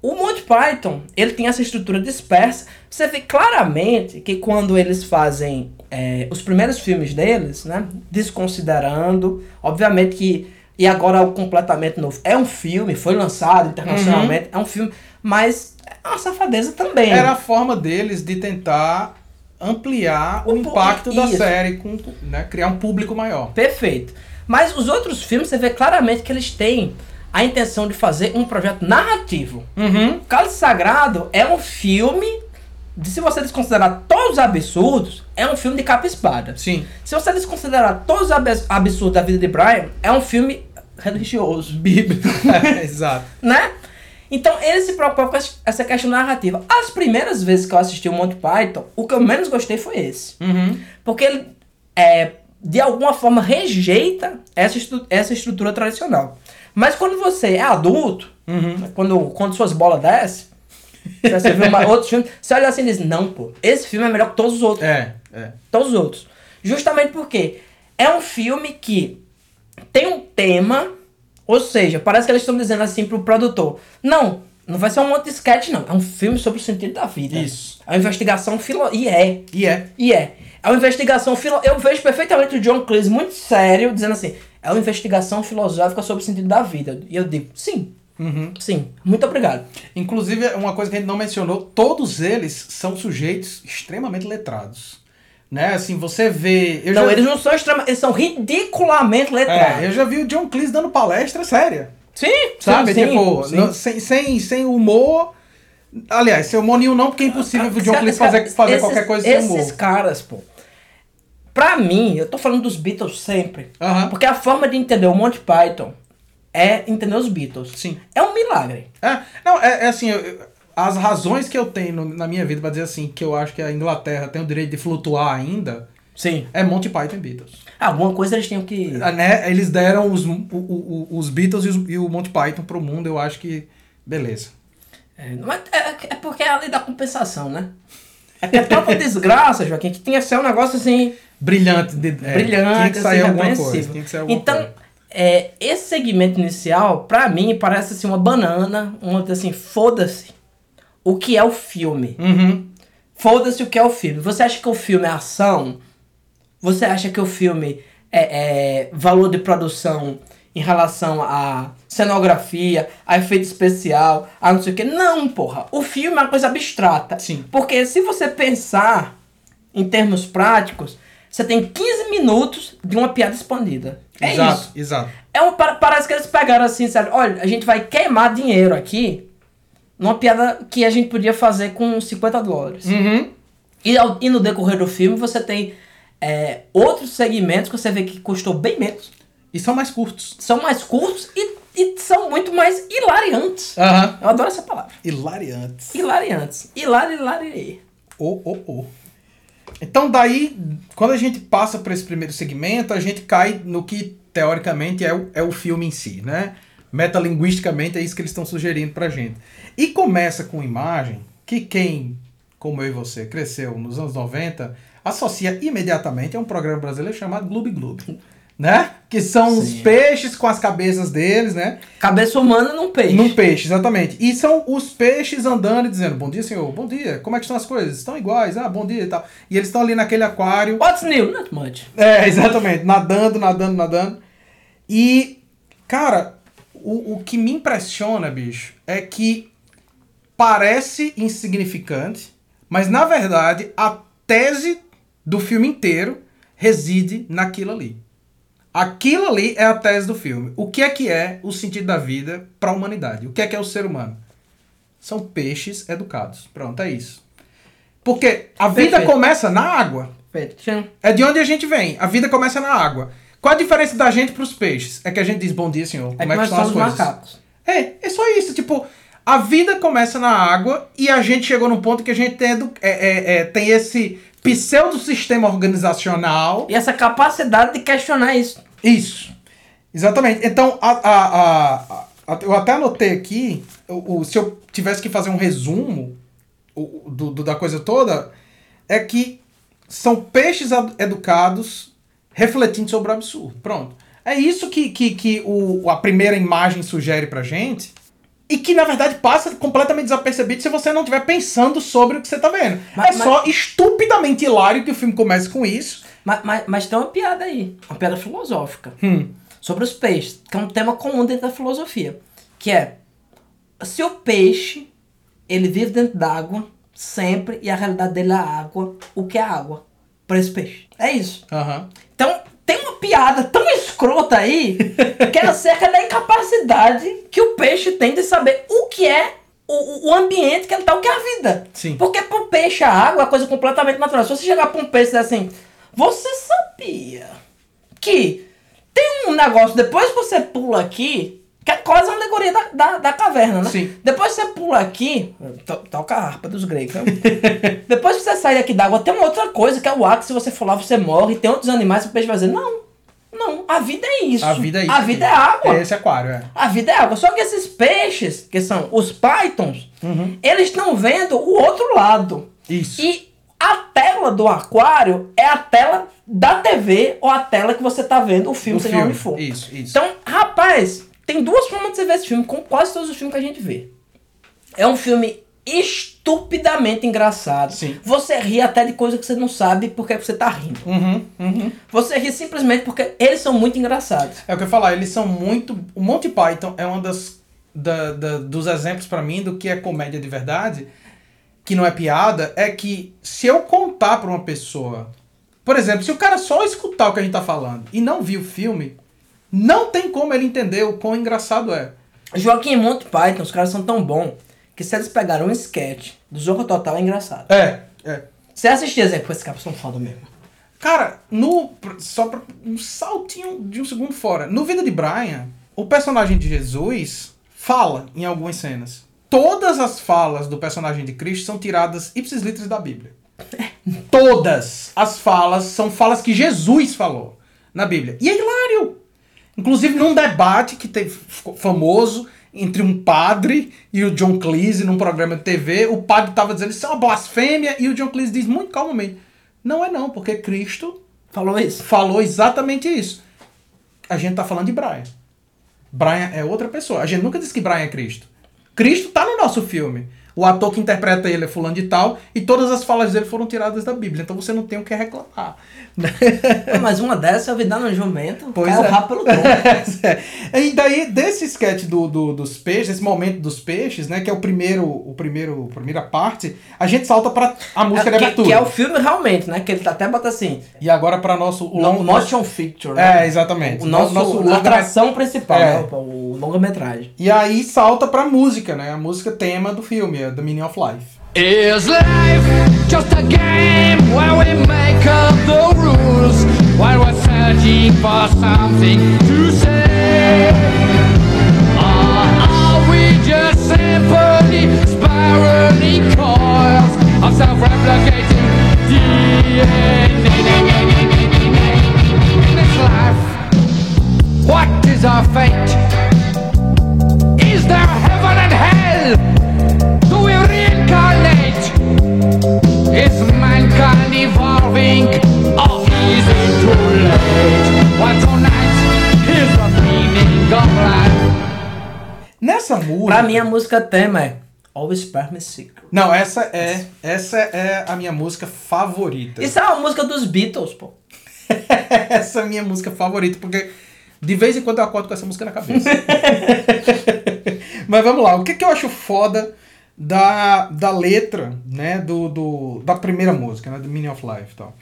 Speaker 1: O Monty Python, ele tem essa estrutura dispersa. Você vê claramente que quando eles fazem é, os primeiros filmes deles, né? Desconsiderando, obviamente que. E agora o completamente novo. É um filme, foi lançado internacionalmente, é um filme, mas é uma safadeza também.
Speaker 2: Era a forma deles de tentar ampliar o,
Speaker 1: O
Speaker 2: impacto da
Speaker 1: isso.
Speaker 2: série, com, né, criar um público maior.
Speaker 1: Perfeito. Mas os outros filmes, você vê claramente que eles têm a intenção de fazer um projeto narrativo.
Speaker 2: Uhum.
Speaker 1: Cálice Sagrado é um filme, de, se você desconsiderar todos os absurdos, é um filme de capa e espada.
Speaker 2: Sim.
Speaker 1: Se você desconsiderar todos os abs- absurdos da vida de Brian, é um filme religioso,
Speaker 2: Bíblia. É, exato.
Speaker 1: né? Então ele se preocupava com essa- questão narrativa. As primeiras vezes que eu assisti o Monty Python, o que eu menos gostei foi esse.
Speaker 2: Uhum.
Speaker 1: Porque ele, é, de alguma forma, rejeita essa, estru- essa estrutura tradicional. Mas quando você é adulto, quando, quando suas bolas descem, você vê uma, outros filmes, você olha assim e diz, não, pô, esse filme é melhor que todos os outros.
Speaker 2: É, é.
Speaker 1: Todos os outros. Justamente porque é um filme que tem um tema, ou seja, parece que eles estão dizendo assim pro produtor, não, não vai ser um monte de sketch, não. É um filme sobre o sentido da vida.
Speaker 2: Isso.
Speaker 1: É uma investigação filo... E é.
Speaker 2: E é.
Speaker 1: E é. É uma investigação filo... Eu vejo perfeitamente o John Cleese muito sério, dizendo assim, é uma investigação filosófica sobre o sentido da vida. E eu digo, sim. Sim. Muito obrigado.
Speaker 2: Inclusive, uma coisa que a gente não mencionou, todos eles são sujeitos extremamente letrados. Né? Assim, você vê. Eu
Speaker 1: Não,
Speaker 2: já,
Speaker 1: eles não são extremamente... Eles são ridiculamente letrados.
Speaker 2: é, eu já vi o John Cleese dando palestra séria.
Speaker 1: Sim,
Speaker 2: Sabe?
Speaker 1: sim,
Speaker 2: tipo,
Speaker 1: sim.
Speaker 2: não- sem, sem, sem humor. Aliás, sem humor nenhum não, porque é impossível o John Cleese fazer, fazer
Speaker 1: esses-
Speaker 2: qualquer coisa sem
Speaker 1: Esses
Speaker 2: humor.
Speaker 1: caras, pô. Pra mim, eu tô falando dos Beatles sempre.
Speaker 2: Aham.
Speaker 1: Porque a forma de entender o Monty Python é entender os Beatles.
Speaker 2: Sim.
Speaker 1: É um milagre.
Speaker 2: É, não, é, é assim, eu- as razões que eu tenho na minha vida pra dizer assim, que eu acho que a Inglaterra tem o direito de flutuar ainda,
Speaker 1: Sim.
Speaker 2: é Monty Python e Beatles.
Speaker 1: Alguma coisa eles tinham que.
Speaker 2: Ah, né? Eles deram os, o- o- os Beatles e, os- e o Monty Python pro mundo, eu acho que. Beleza.
Speaker 1: É, mas é, é porque é a lei da compensação, né? É que é tanta desgraça, Joaquim, que tinha que ser um negócio assim.
Speaker 2: Brilhante. De, é,
Speaker 1: brilhante,
Speaker 2: Tinha que sair
Speaker 1: assim,
Speaker 2: alguma coisa. Tinha que sair alguma
Speaker 1: então,
Speaker 2: coisa.
Speaker 1: é, esse segmento inicial, pra mim, parece assim uma banana, uma assim, foda-se o que é o filme.
Speaker 2: Uhum.
Speaker 1: Foda-se o que é o filme. Você acha que o filme é ação? Você acha que o filme é, é valor de produção em relação a cenografia, a efeito especial, a não sei o que? Não, porra. O filme é uma coisa abstrata.
Speaker 2: Sim.
Speaker 1: Porque se você pensar em termos práticos, você tem 15 minutos de uma piada expandida. É
Speaker 2: exato,
Speaker 1: isso.
Speaker 2: exato.
Speaker 1: É um, pa- parece que eles pegaram assim, sabe? Olha, a gente vai queimar dinheiro aqui numa piada que a gente podia fazer com 50 dólares.
Speaker 2: Uhum.
Speaker 1: E, ao- e no decorrer do filme você tem é, outros segmentos que você vê que custou bem menos.
Speaker 2: E são mais curtos.
Speaker 1: São mais curtos e, e são muito mais hilariantes.
Speaker 2: Aham.
Speaker 1: Eu adoro essa palavra.
Speaker 2: Hilariantes.
Speaker 1: Hilariantes. Hilari, hilari.
Speaker 2: Oh, oh, oh. Então daí, quando a gente passa para esse primeiro segmento, a gente cai no que teoricamente é o, é o filme em si, né? Metalinguisticamente é isso que eles estão sugerindo pra gente. E começa com imagem que quem, como eu e você, cresceu nos anos 90, associa imediatamente a um programa brasileiro chamado Gloob Gloob. Né? Que são os
Speaker 1: Sim.
Speaker 2: peixes com as cabeças deles, né?
Speaker 1: Cabeça humana num peixe.
Speaker 2: Num peixe, exatamente. E são os peixes andando e dizendo: Bom dia, senhor, bom dia, como é que estão as coisas? Estão iguais, ah, bom dia e tal. E eles estão ali naquele aquário.
Speaker 1: What's new? Not much.
Speaker 2: É, exatamente, nadando, nadando, nadando. E, cara, o, o que me impressiona, bicho, é que parece insignificante, mas na verdade a tese do filme inteiro reside naquilo ali. Aquilo ali é a tese do filme. O que é que é o sentido da vida para a humanidade? O que é que é o ser humano? São peixes educados. Pronto, é isso. Porque a vida
Speaker 1: Perfeito.
Speaker 2: começa na água.
Speaker 1: Perfeito.
Speaker 2: É de onde a gente vem. A vida começa na água. Qual a diferença da gente pros peixes? É que a gente diz bom dia, senhor.
Speaker 1: É
Speaker 2: Como é que
Speaker 1: nós
Speaker 2: estão as coisas?
Speaker 1: macacos.
Speaker 2: É, é só isso. Tipo, a vida começa na água e a gente chegou num ponto que a gente tem, é, é, é, tem esse pseudo-sistema organizacional.
Speaker 1: E essa capacidade de questionar isso.
Speaker 2: Isso. Exatamente. Então, a, a, a, a- eu até anotei aqui, o, o- se eu tivesse que fazer um resumo o- do, do- da coisa toda, é que são peixes ad- educados refletindo sobre o absurdo. Pronto. É isso que, que, que o, a primeira imagem sugere pra gente. E que, na verdade, passa completamente desapercebido se você não estiver pensando sobre o que você tá vendo.
Speaker 1: Mas-
Speaker 2: é só estupidamente hilário que o filme comece com isso.
Speaker 1: Mas, mas, mas tem uma piada aí. Uma piada filosófica.
Speaker 2: Hum.
Speaker 1: Sobre os peixes. Que é um tema comum dentro da filosofia. Que é... Se o peixe, ele vive dentro d'água, sempre, e a realidade dele é a água, o que é água? Para esse peixe. É isso.
Speaker 2: Aham.
Speaker 1: Então, piada tão escrota aí que é acerca da incapacidade que o peixe tem de saber o que é o, o ambiente que ele tá, o que é a vida.
Speaker 2: Sim.
Speaker 1: Porque pro peixe a água é uma coisa completamente natural. Se você chegar pra um peixe e dizer assim, você sabia que Tem um negócio, depois que você pula aqui, que é quase uma alegoria da, da, da caverna, né?
Speaker 2: Sim.
Speaker 1: Depois que você pula aqui, to- toca a harpa dos gregos. né? depois que você sai daqui d'água, tem uma outra coisa, que é o ar, que se você for lá, você morre. Tem outros animais que o peixe vai dizer, não, não, a vida é isso.
Speaker 2: A vida é isso.
Speaker 1: A vida é água.
Speaker 2: É esse aquário, é.
Speaker 1: A vida é água. Só que esses peixes, que são os pythons,
Speaker 2: Uhum.
Speaker 1: eles estão vendo o outro lado.
Speaker 2: Isso.
Speaker 1: E a tela do aquário é a tela da TV ou a tela que você tá vendo o filme,
Speaker 2: O
Speaker 1: seja
Speaker 2: filme.
Speaker 1: onde for.
Speaker 2: Isso, isso.
Speaker 1: Então, rapaz, tem duas formas de você ver esse filme, com quase todos os filmes que a gente vê. É um filme estupidamente engraçado.
Speaker 2: Sim.
Speaker 1: Você ri até de coisa que você não sabe porque você tá rindo.
Speaker 2: Uhum, uhum.
Speaker 1: Você ri simplesmente porque eles são muito engraçados.
Speaker 2: É o que eu ia falar, eles são muito. O Monty Python é um das, da, da- dos exemplos pra mim do que é comédia de verdade, que não é piada, é que se eu contar pra uma pessoa. Por exemplo, se o cara só escutar o que a gente tá falando e não viu o filme, não tem como ele entender o quão engraçado é.
Speaker 1: Joaquim e Monty Python, os caras são tão bons que se eles pegaram um sketch do Zorro Total é engraçado.
Speaker 2: É, é.
Speaker 1: Você assistia assim, pô, esses caras são foda mesmo.
Speaker 2: Cara, no. Só pra um saltinho de um segundo fora. No Vida de Brian, o personagem de Jesus fala em algumas cenas. Todas as falas do personagem de Cristo são tiradas ipsis literis da Bíblia. Todas as falas são falas que Jesus falou na Bíblia. E é hilário. Inclusive num debate que teve ficou famoso entre um padre e o John Cleese num programa de TV, o padre estava dizendo isso é uma blasfêmia e o John Cleese diz muito calmamente: "Não é não, porque Cristo
Speaker 1: Falou isso?
Speaker 2: falou exatamente isso. A gente tá falando de Brian. Brian é outra pessoa. A gente nunca disse que Brian é Cristo. Cristo tá no nosso filme. O ator que interpreta ele é fulano de tal e todas as falas dele foram tiradas da Bíblia. Então você não tem o que reclamar.
Speaker 1: Pô, Mas uma dessas eu vi dar no jumento,
Speaker 2: Pois
Speaker 1: caiu
Speaker 2: é.
Speaker 1: o rabo pelo tronco.
Speaker 2: e daí, desse sketch do, do- dos peixes, esse momento dos peixes, né? Que é o primeiro, o primeiro, a primeira parte, a gente salta pra a música de
Speaker 1: que,
Speaker 2: abertura.
Speaker 1: que é o filme realmente, né? Que ele até bota assim,
Speaker 2: E agora pra nosso... O
Speaker 1: o
Speaker 2: long,
Speaker 1: motion picture, né?
Speaker 2: É, exatamente.
Speaker 1: O nosso,
Speaker 2: longa-
Speaker 1: atração principal,
Speaker 2: É.
Speaker 1: né? O, o longa-metragem.
Speaker 2: E aí salta pra música, né? A música tema do filme, The Meaning of Life.
Speaker 3: Is life just a game where we make up the rules while we're searching for something to say? Or are we just simply spiraling coils of self-replicating DNA? This life, what is our fate? Is there Is mankind evolving or is it too late? What's is the meaning of life.
Speaker 2: Nessa música.
Speaker 1: Pra mim a música tema é Always Me Secret.
Speaker 2: Não, essa é, essa é a minha música favorita.
Speaker 1: Isso é uma música dos Beatles, pô.
Speaker 2: essa é a minha música favorita, porque de vez em quando eu acordo com essa música na cabeça. Mas vamos lá, o que, que eu acho foda da, da letra, né, do, do, da primeira música, né, do Meaning of Life tal.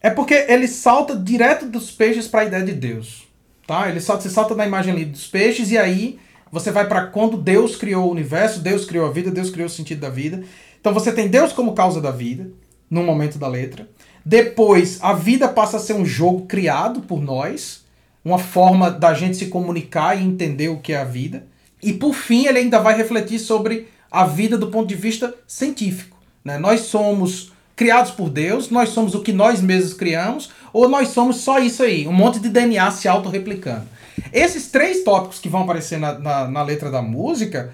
Speaker 2: É porque ele salta direto dos peixes para a ideia de Deus, tá? Ele salta, salta da imagem ali dos peixes e aí você vai para quando Deus criou o universo, Deus criou a vida, Deus criou o sentido da vida. Então você tem Deus como causa da vida, no momento da letra. Depois, a vida passa a ser um jogo criado por nós, uma forma da gente se comunicar e entender o que é a vida. E por fim, ele ainda vai refletir sobre a vida do ponto de vista científico. Né? Nós somos criados por Deus, nós somos o que nós mesmos criamos, ou nós somos só isso aí, um monte de DNA se autorreplicando. Esses três tópicos que vão aparecer na, na, na letra da música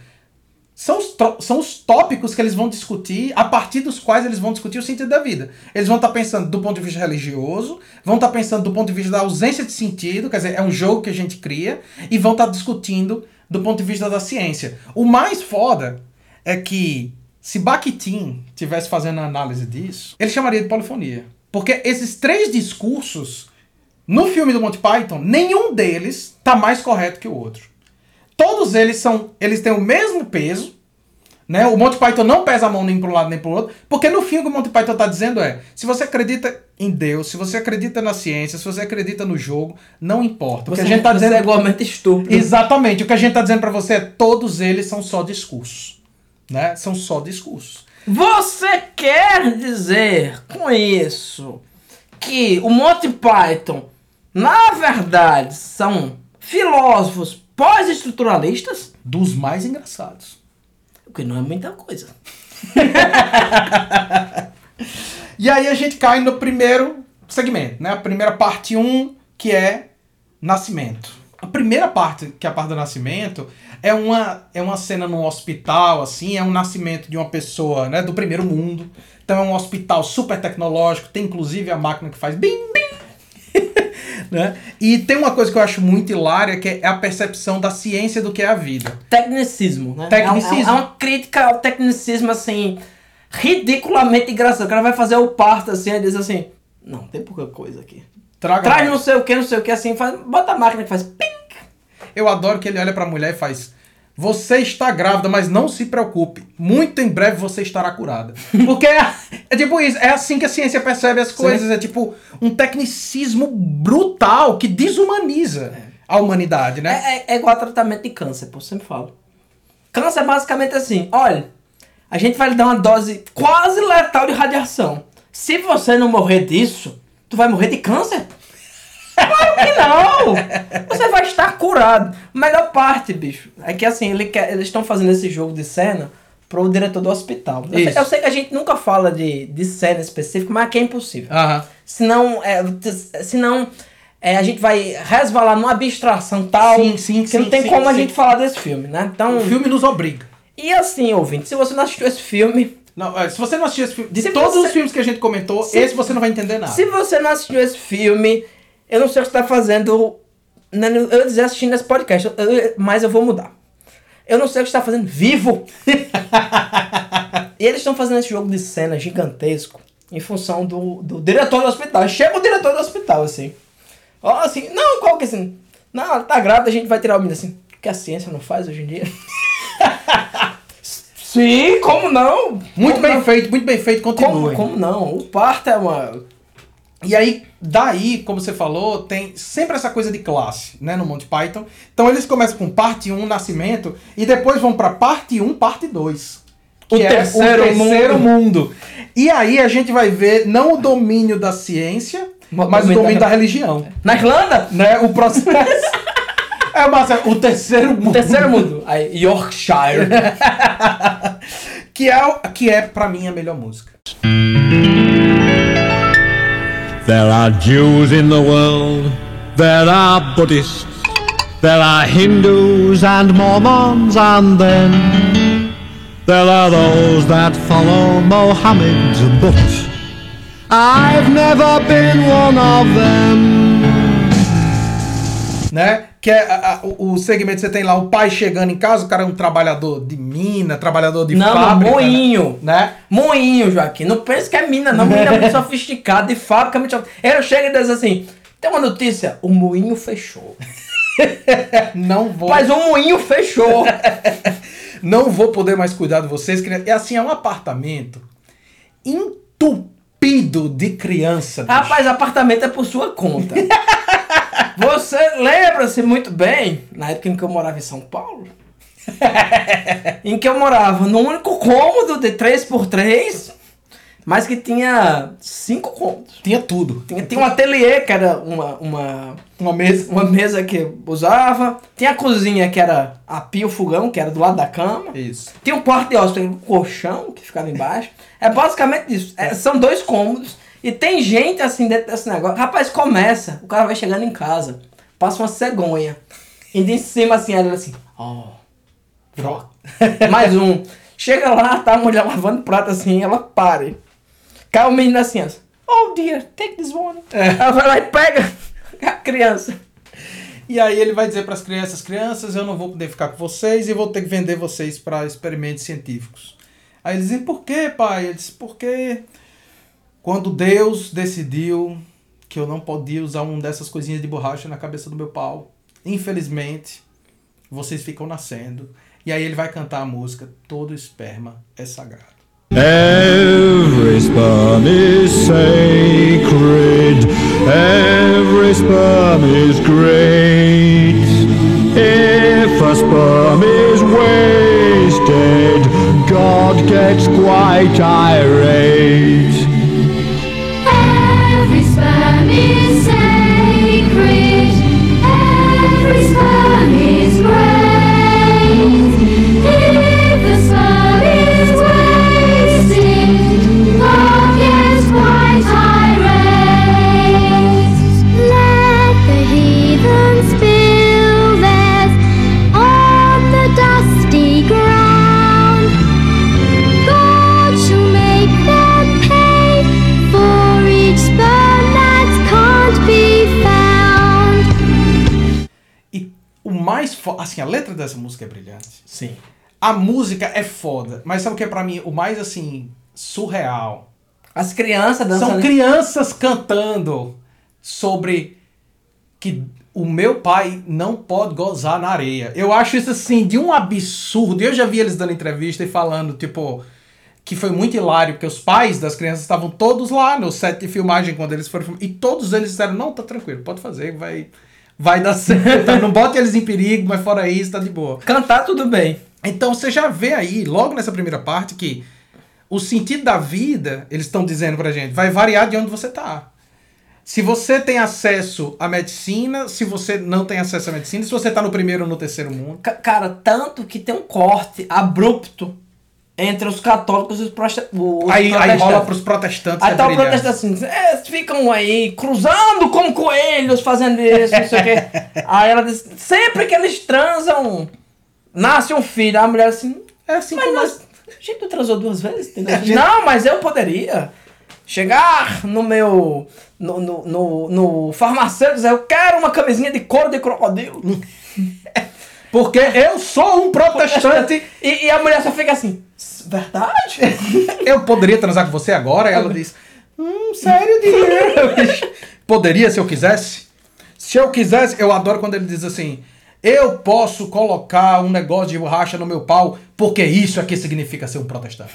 Speaker 2: são os, são os tópicos que eles vão discutir, a partir dos quais eles vão discutir o sentido da vida. Eles vão estar pensando do ponto de vista religioso, vão estar pensando do ponto de vista da ausência de sentido, quer dizer, é um jogo que a gente cria, e vão estar discutindo do ponto de vista da ciência. O mais foda é que se Bakhtin tivesse fazendo a análise disso, ele chamaria de polifonia. Porque esses três discursos, no filme do Monty Python, nenhum deles tá mais correto que o outro. Todos eles são, eles têm o mesmo peso, né? O Monty Python não pesa a mão nem para um lado nem para o outro, porque no fim o que o Monty Python está dizendo é: se você acredita em Deus, se você acredita na ciência, se você acredita no jogo, não importa. O que
Speaker 1: Você,
Speaker 2: a gente tá
Speaker 1: você
Speaker 2: dizendo
Speaker 1: é igualmente estúpido.
Speaker 2: Exatamente. O que a gente tá dizendo para você é todos eles são só discursos, né? São só discursos.
Speaker 1: Você quer dizer com isso que o Monty Python na verdade, são filósofos pós-estruturalistas,
Speaker 2: Dos mais engraçados.
Speaker 1: o que não é muita coisa.
Speaker 2: E aí a gente cai no primeiro segmento, né? A primeira parte 1, que é nascimento. A primeira parte, que é a parte do nascimento, é uma, é uma cena num hospital, assim, é um nascimento de uma pessoa, né, do primeiro mundo. Então é um hospital super tecnológico, tem inclusive a máquina que faz bim, bim, né? E tem uma coisa que eu acho muito hilária, que é a percepção da ciência do que é a vida.
Speaker 1: Tecnicismo, né?
Speaker 2: Tecnicismo.
Speaker 1: É, é uma crítica ao tecnicismo, assim, ridiculamente engraçado. O cara vai fazer o parto, assim, e diz assim, não, tem pouca coisa aqui.
Speaker 2: Traga
Speaker 1: Traz
Speaker 2: mais.
Speaker 1: não sei o que, não sei o que, assim, faz, bota a máquina que faz ping.
Speaker 2: Eu adoro que ele olha pra mulher e faz: Você está grávida, mas não se preocupe. Muito em breve você estará curada. Porque é, é tipo isso, é assim que a ciência percebe as coisas. É tipo um tecnicismo brutal que desumaniza a humanidade, né?
Speaker 1: É, é, é igual a tratamento de câncer, pô, eu sempre falo. Câncer é basicamente assim, olha, a gente vai lhe dar uma dose quase letal de radiação. Se você não morrer disso, tu vai morrer de câncer? Que não! Você vai estar curado. Melhor parte, bicho, é que assim, ele quer- eles estão fazendo esse jogo de cena pro diretor do hospital. Eu sei, eu sei que a gente nunca fala de, de cena específica, mas aqui é impossível.
Speaker 2: Aham.
Speaker 1: Senão, é, senão é, a gente vai resvalar numa abstração tal
Speaker 2: Sim, sim,
Speaker 1: que
Speaker 2: sim,
Speaker 1: não tem como a gente falar desse filme, né? Então,
Speaker 2: O filme nos obriga.
Speaker 1: e assim, ouvinte, se você não assistiu esse filme,
Speaker 2: Não, é, se você não assistiu esse filme, de
Speaker 1: Se
Speaker 2: todos
Speaker 1: você-
Speaker 2: os filmes que a gente comentou,
Speaker 1: Se-
Speaker 2: esse você não vai entender nada.
Speaker 1: se você não assistiu esse filme, eu não sei o que você tá fazendo. Eu ia dizer assistindo esse podcast, mas eu vou mudar. Eu não sei o que você tá fazendo vivo. e eles estão fazendo esse jogo de cena gigantesco em função do, do diretor do hospital. Chega o diretor do hospital, assim. Ó, assim, não, qual que é assim? Não, tá grávida, a gente vai tirar o menino assim. O que a ciência não faz hoje em dia? Sim, como não?
Speaker 2: Muito
Speaker 1: Como
Speaker 2: bem
Speaker 1: não?
Speaker 2: feito, muito bem feito,
Speaker 1: Como,
Speaker 2: continue.
Speaker 1: como não? O parto é uma.
Speaker 2: E aí, daí, como você falou, tem sempre essa coisa de classe, né, no Monty Python. Então eles começam com parte 1, nascimento, e depois vão pra parte 1, parte 2.
Speaker 1: O
Speaker 2: que
Speaker 1: terceiro
Speaker 2: é o terceiro mundo. E aí a gente vai ver não o domínio da ciência,
Speaker 1: Mas o
Speaker 2: mas o
Speaker 1: domínio da-
Speaker 2: da religião.
Speaker 1: Na Irlanda?
Speaker 2: Né? O processo. é, mas é o terceiro mundo.
Speaker 1: O terceiro mundo. Aí, Yorkshire.
Speaker 2: Que é, que é, pra mim, a melhor música.
Speaker 4: There are Jews in the world, there are Buddhists, there are Hindus and Mormons, and then there are those that follow Mohammed, but I've never been one of them.
Speaker 2: né? Que é a- a- o, segmento que você tem lá, o pai chegando em casa, o cara é um trabalhador de mina, trabalhador de
Speaker 1: Não,
Speaker 2: fábrica.
Speaker 1: moinho.
Speaker 2: Né?
Speaker 1: Moinho, Joaquim. Não pense que é mina, não. Mina é muito sofisticada, de fábrica é muito sofisticada. Ele chega e diz assim: tem uma notícia, o moinho fechou.
Speaker 2: Não vou,
Speaker 1: Mas o moinho fechou.
Speaker 2: não vou poder mais cuidar de vocês. criança. É assim, é um apartamento entupido de criança. bicho.
Speaker 1: Rapaz, apartamento é por sua conta. Você lembra-se muito bem, na época em que eu morava em São Paulo, em que eu morava num único cômodo de 3x3, mas que tinha cinco cômodos.
Speaker 2: Tinha tudo.
Speaker 1: Tinha, tinha um ateliê, que era uma, uma,
Speaker 2: Uma mesa.
Speaker 1: uma mesa que usava. Tinha a cozinha, que era a pia, o fogão, que era do lado da cama.
Speaker 2: Isso.
Speaker 1: Tinha um quarto de hóspede, um colchão que ficava embaixo. É basicamente isso. É, são dois cômodos. E tem gente assim dentro desse negócio. Rapaz, começa. O cara vai chegando em casa. Passa uma cegonha. E de cima assim, ela assim. Ó.
Speaker 2: Droga.
Speaker 1: Mais um. Chega lá, tá a mulher lavando prato assim, ela pare. Cai o menino assim, ó. Oh dear, take this one. Ela vai lá e pega a criança.
Speaker 2: E aí ele vai dizer para as crianças, crianças, eu não vou poder ficar com vocês e vou ter que vender vocês para experimentos científicos. Aí eles dizem, por quê, pai? Ele disse, porque quando Deus decidiu que eu não podia usar uma dessas coisinhas de borracha na cabeça do meu pau, infelizmente, vocês ficam nascendo. E aí ele vai cantar a música Todo esperma é sagrado.
Speaker 4: Every sperm is sacred, every sperm is great. If a sperm is wasted, God gets quite irate.
Speaker 2: Assim, a letra dessa música é brilhante.
Speaker 1: Sim.
Speaker 2: A música é foda. Mas sabe o que é pra mim o mais, assim, surreal?
Speaker 1: As crianças dançando.
Speaker 2: São crianças cantando sobre que o meu pai não pode gozar na areia. Eu acho isso assim de um absurdo. Eu já vi eles dando entrevista e falando, tipo, que foi muito hilário, porque os pais das crianças estavam todos lá no set de filmagem quando eles foram filmar. E todos eles disseram: não, tá tranquilo, pode fazer, vai, vai dar certo. tá? Não bote eles em perigo, mas fora isso, tá de boa.
Speaker 1: Cantar tudo bem.
Speaker 2: Então você já vê aí, logo nessa primeira parte, que o sentido da vida, eles estão dizendo pra gente, vai variar de onde você tá. Se você tem acesso à medicina, se você não tem acesso à medicina, se você tá no primeiro ou no terceiro mundo.
Speaker 1: Ca- Cara, tanto que tem um corte abrupto entre os católicos e os, os
Speaker 2: Aí, aí
Speaker 1: protestantes.
Speaker 2: rola pros protestantes.
Speaker 1: Aí
Speaker 2: é
Speaker 1: tá o
Speaker 2: brilhante.
Speaker 1: protestante assim, é, eles ficam aí cruzando com coelhos, fazendo isso, não sei o quê. Aí ela diz, sempre que eles transam, nasce um filho. Aí a mulher assim,
Speaker 2: É assim
Speaker 1: mas
Speaker 2: como
Speaker 1: nós, a gente não transou duas vezes,
Speaker 2: gente-
Speaker 1: Não, mas eu poderia chegar no meu, no, no, no, no farmacêutico e dizer, eu quero uma camisinha de couro de crocodilo.
Speaker 2: Porque eu sou um protestante.
Speaker 1: E, e a mulher só fica assim, verdade?
Speaker 2: eu poderia transar com você agora? Ela diz: Hum, sério, dinheiro. poderia se eu quisesse? Se eu quisesse, eu adoro quando ele diz assim: Eu posso colocar um negócio de borracha no meu pau, porque isso aqui significa ser um protestante.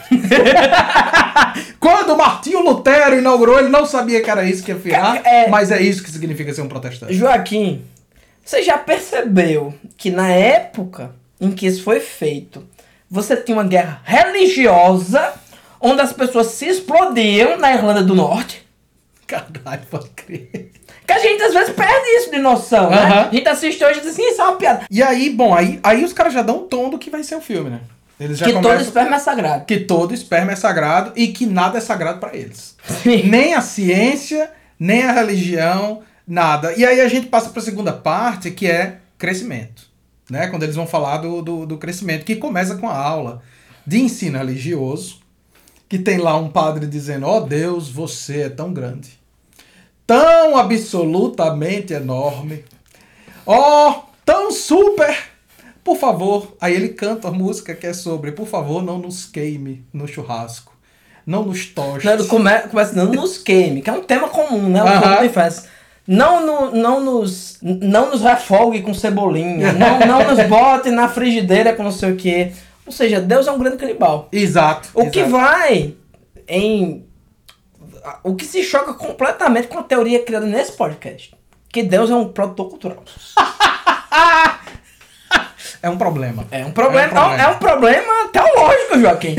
Speaker 2: quando Martinho Lutero inaugurou, ele não sabia que era isso que ia virar,
Speaker 1: É.
Speaker 2: mas é isso que significa ser um protestante.
Speaker 1: Joaquim, você já percebeu que na época em que isso foi feito, você tinha uma guerra religiosa onde as pessoas se explodiam na Irlanda do Norte?
Speaker 2: Caralho, pode crer.
Speaker 1: Que a gente às vezes perde isso de noção, né?
Speaker 2: Aham.
Speaker 1: A gente assiste hoje e diz assim, isso é uma piada.
Speaker 2: E aí, bom, aí, aí os caras já dão um tom do que vai ser o filme, né? Eles já
Speaker 1: que todo esperma é sagrado.
Speaker 2: que todo esperma é sagrado e que nada é sagrado para eles. nem a ciência, nem a religião, nada. E aí a gente passa para a segunda parte, que é crescimento. Né? Quando eles vão falar do, do, do crescimento, que começa com a aula de ensino religioso, que tem lá um padre dizendo: Ó Deus, você é tão grande, tão absolutamente enorme, ó, tão super. Por favor, aí ele canta a música que é sobre, por favor, não nos queime no churrasco, não nos toche.
Speaker 1: Não, come, começa não nos queime, que é um tema comum, né? Povo tem festa. Não, no, não, nos, não nos refogue com cebolinha. não, não nos bote na frigideira com não sei o quê. Ou seja, Deus é um grande canibal.
Speaker 2: Exato.
Speaker 1: O que
Speaker 2: exato.
Speaker 1: vai em. O que se choca completamente com a teoria criada nesse podcast. Que Deus é um produtor cultural.
Speaker 2: É um problema.
Speaker 1: É um problema,
Speaker 2: É um problema.
Speaker 1: é um problema teológico, Joaquim.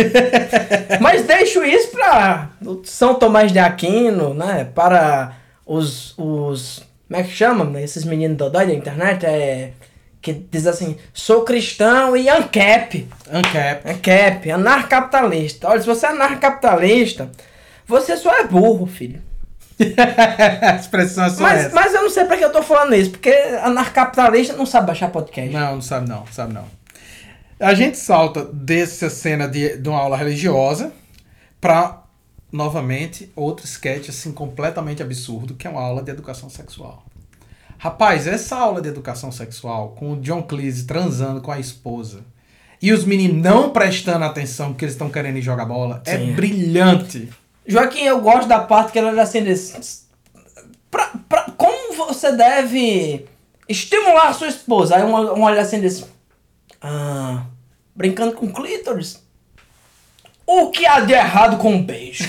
Speaker 1: Mas deixo isso para São Tomás de Aquino, né? Para os, os como é que chama? né? Esses meninos dodói da internet é que diz assim, sou cristão e ANCAP.
Speaker 2: Ancap.
Speaker 1: ANCAP, anarcapitalista. Olha, se você é anarcapitalista, você só é burro, filho.
Speaker 2: a expressão é só
Speaker 1: Mas,
Speaker 2: essa.
Speaker 1: mas eu não sei pra que eu tô falando isso, porque anarcapitalista não sabe baixar podcast.
Speaker 2: Não, não sabe não, sabe não. A gente salta dessa cena de, de uma aula religiosa pra, novamente, outro sketch assim completamente absurdo, que é uma aula de educação sexual. Rapaz, essa aula de educação sexual, com o John Cleese transando com a esposa e os meninos não prestando atenção porque eles estão querendo ir jogar bola, é
Speaker 1: Sim.
Speaker 2: brilhante.
Speaker 1: Joaquim, eu gosto da parte que ela olha assim diz. Pra, pra, como você deve estimular a sua esposa? Aí uma, uma olha assim diz. Ah, brincando com clítoris? O que há de errado com um beijo?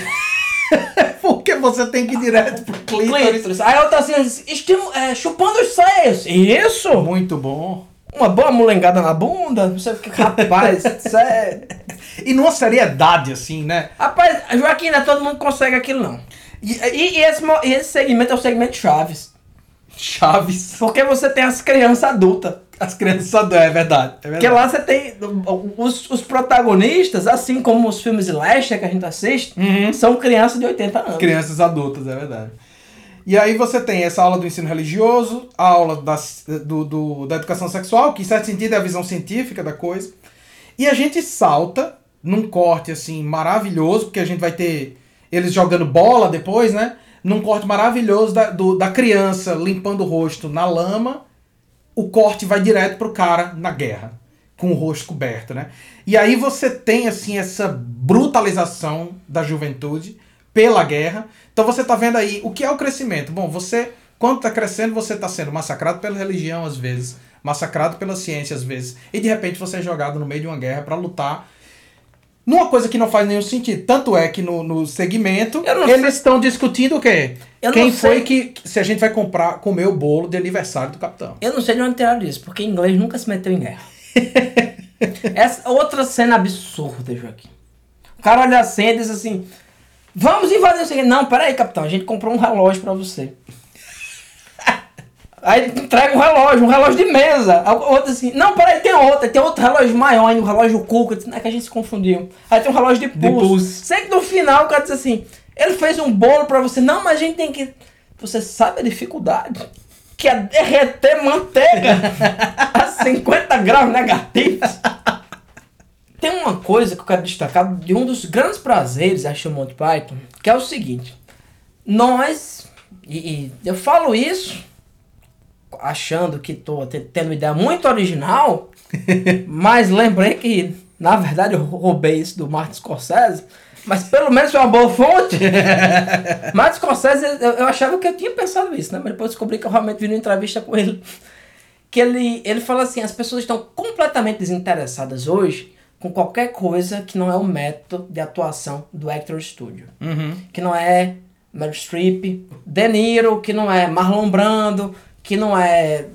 Speaker 2: Porque você tem que ir direto pro clítoris.
Speaker 1: clítoris. Aí a outra assim estimu é, chupando os seios. Isso!
Speaker 2: Muito bom.
Speaker 1: Uma boa mulengada na bunda. Não sei o que, rapaz. isso é...
Speaker 2: E numa seriedade, assim, né?
Speaker 1: Rapaz, Joaquim, não é todo mundo que consegue aquilo não.
Speaker 2: E,
Speaker 1: E, e esse, e esse segmento é o segmento Chaves.
Speaker 2: Chaves.
Speaker 1: Porque você tem as crianças adultas.
Speaker 2: As crianças adoram, é verdade. É
Speaker 1: Porque
Speaker 2: verdade.
Speaker 1: lá você tem. Os, os protagonistas, assim como os filmes Lester que a gente assiste,
Speaker 2: Uhum.
Speaker 1: são crianças de 80 anos.
Speaker 2: Crianças adultas, é verdade. E aí você tem essa aula do ensino religioso, a aula das- do, do- da educação sexual, que em certo sentido é a visão científica da coisa. E a gente salta num corte assim maravilhoso, porque a gente vai ter eles jogando bola depois, né? Num corte maravilhoso da, do- da criança limpando o rosto na lama. O corte vai direto pro cara na guerra, com o rosto coberto, né? E aí você tem, assim, essa brutalização da juventude pela guerra. Então você tá vendo aí o que é o crescimento. Bom, você, quando tá crescendo, você tá sendo massacrado pela religião às vezes, massacrado pela ciência às vezes, e de repente você é jogado no meio de uma guerra para lutar numa coisa que não faz nenhum sentido. Tanto é que no, no segmento eles estão discutindo o quê?
Speaker 1: Eu
Speaker 2: Quem foi que. Se a gente vai comprar, comer o bolo de aniversário do capitão.
Speaker 1: Eu não sei de onde tiraram isso, porque inglês nunca se meteu em guerra. Essa outra cena absurda, Joaquim. O cara olha assim e diz assim: Vamos invadir isso aqui. Não, peraí, capitão, a gente comprou um relógio pra você. Aí entrega um relógio, um relógio de mesa. Outro assim, não, peraí, tem outro, tem outro relógio maior ainda, um relógio disse, Não é que a gente se confundiu. Aí tem um relógio de pulso.
Speaker 2: pulso.
Speaker 1: Sei que no final o cara diz assim, ele fez um bolo pra você. Não, mas a gente tem que. Você sabe a dificuldade? Que é derreter manteiga a 50 graus negativos. Tem uma coisa que eu quero destacar de um dos grandes prazeres de assistir o Monty Python, que é o seguinte. Nós, e, e eu falo isso achando que tô te- tendo uma ideia muito original, mas lembrei que, na verdade, eu roubei isso do Martin Scorsese, mas pelo menos foi uma boa fonte. Martin Scorsese, eu, eu achava que eu tinha pensado isso, né? Mas depois descobri que eu realmente vi uma entrevista com ele. Que ele, ele fala assim, as pessoas estão completamente desinteressadas hoje com qualquer coisa que não é o método de atuação do Actor Studio. Que não é Meryl Streep, De Niro, que não é Marlon Brando, que não é...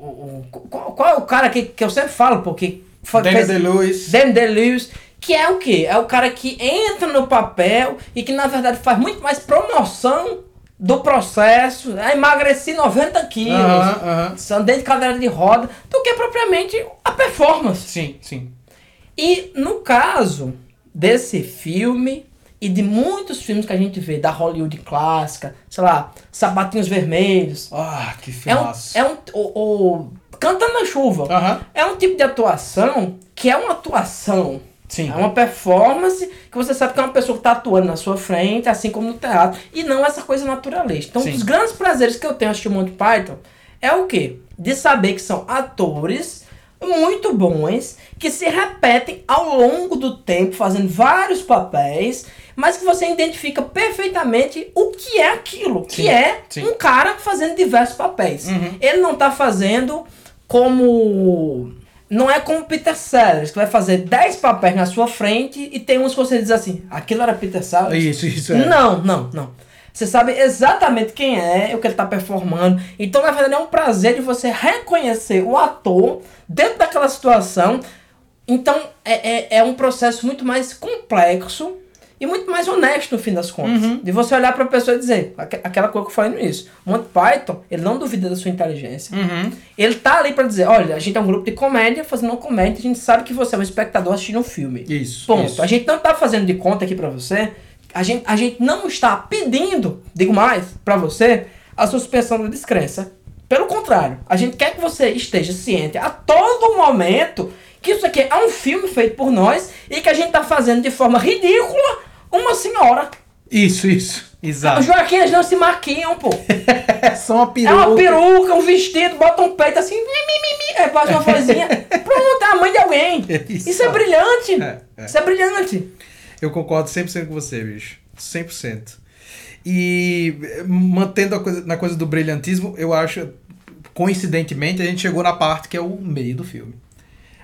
Speaker 1: o- o- qual, é o cara que, que eu sempre falo, porque... fez-
Speaker 2: Day-Lewis.
Speaker 1: Daniel Day-Lewis, que é o quê? É o cara que entra no papel e que na verdade faz muito mais promoção do processo. Ah, emagreci 90 quilos,
Speaker 2: Aham, aham.
Speaker 1: andei de cadeira de roda, do que propriamente a performance.
Speaker 2: Sim, sim.
Speaker 1: E no caso desse filme e de muitos filmes que a gente vê da Hollywood clássica, sei lá, Sapatinhos Vermelhos,
Speaker 2: Ah, que
Speaker 1: é um, é um o, o Cantando na Chuva. É um tipo de atuação que é uma atuação.
Speaker 2: Sim.
Speaker 1: É uma performance que você sabe que é uma pessoa que está atuando na sua frente, assim como no teatro. E não essa coisa naturalista. Então, um
Speaker 2: Sim.
Speaker 1: dos grandes prazeres que eu tenho assistir Monty Python é o quê? De saber que são atores muito bons, que se repetem ao longo do tempo, fazendo vários papéis, mas que você identifica perfeitamente o que é aquilo.
Speaker 2: Sim,
Speaker 1: Que é
Speaker 2: sim.
Speaker 1: um cara fazendo diversos papéis.
Speaker 2: Uhum.
Speaker 1: Ele não tá fazendo como. Não é como Peter Sellers, que vai fazer 10 papéis na sua frente e tem uns que você diz assim, aquilo era Peter Sellers?
Speaker 2: Isso, isso é.
Speaker 1: Não, não, não. Você sabe exatamente quem é, o que ele tá performando. Então, na verdade, é um prazer de você reconhecer o ator dentro daquela situação. Então, é, é, é um processo muito mais complexo e muito mais honesto, no fim das contas. De você olhar pra pessoa e dizer, aque- aquela coisa que eu falei no início. O Monty Python, ele não duvida da sua inteligência.
Speaker 2: Uhum.
Speaker 1: Ele tá ali pra dizer, olha, a gente é um grupo de comédia fazendo uma comédia, a gente sabe que você é um espectador assistindo um filme.
Speaker 2: Isso,
Speaker 1: Ponto.
Speaker 2: isso.
Speaker 1: A gente não tá fazendo de conta aqui pra você, a gente, a gente não está pedindo, digo mais, pra você, a suspensão da descrença. Pelo contrário, a gente quer que você esteja ciente a todo momento que isso aqui é um filme feito por nós e que a gente tá fazendo de forma ridícula uma senhora.
Speaker 2: Isso, isso.
Speaker 1: Os
Speaker 2: Exato.
Speaker 1: Joaquins não se maquiam, pô.
Speaker 2: É só uma
Speaker 1: É
Speaker 2: peruca.
Speaker 1: uma peruca, um vestido, bota um peito assim, mi, mi, mi, mi, aí faz uma vozinha. Pronto, é a mãe de alguém.
Speaker 2: Isso.
Speaker 1: Isso é brilhante.
Speaker 2: É, é.
Speaker 1: Isso é brilhante.
Speaker 2: Eu concordo 100% com você, bicho. 100%. E mantendo a coisa, na coisa do brilhantismo, eu acho, coincidentemente, a gente chegou na parte que é o meio do filme.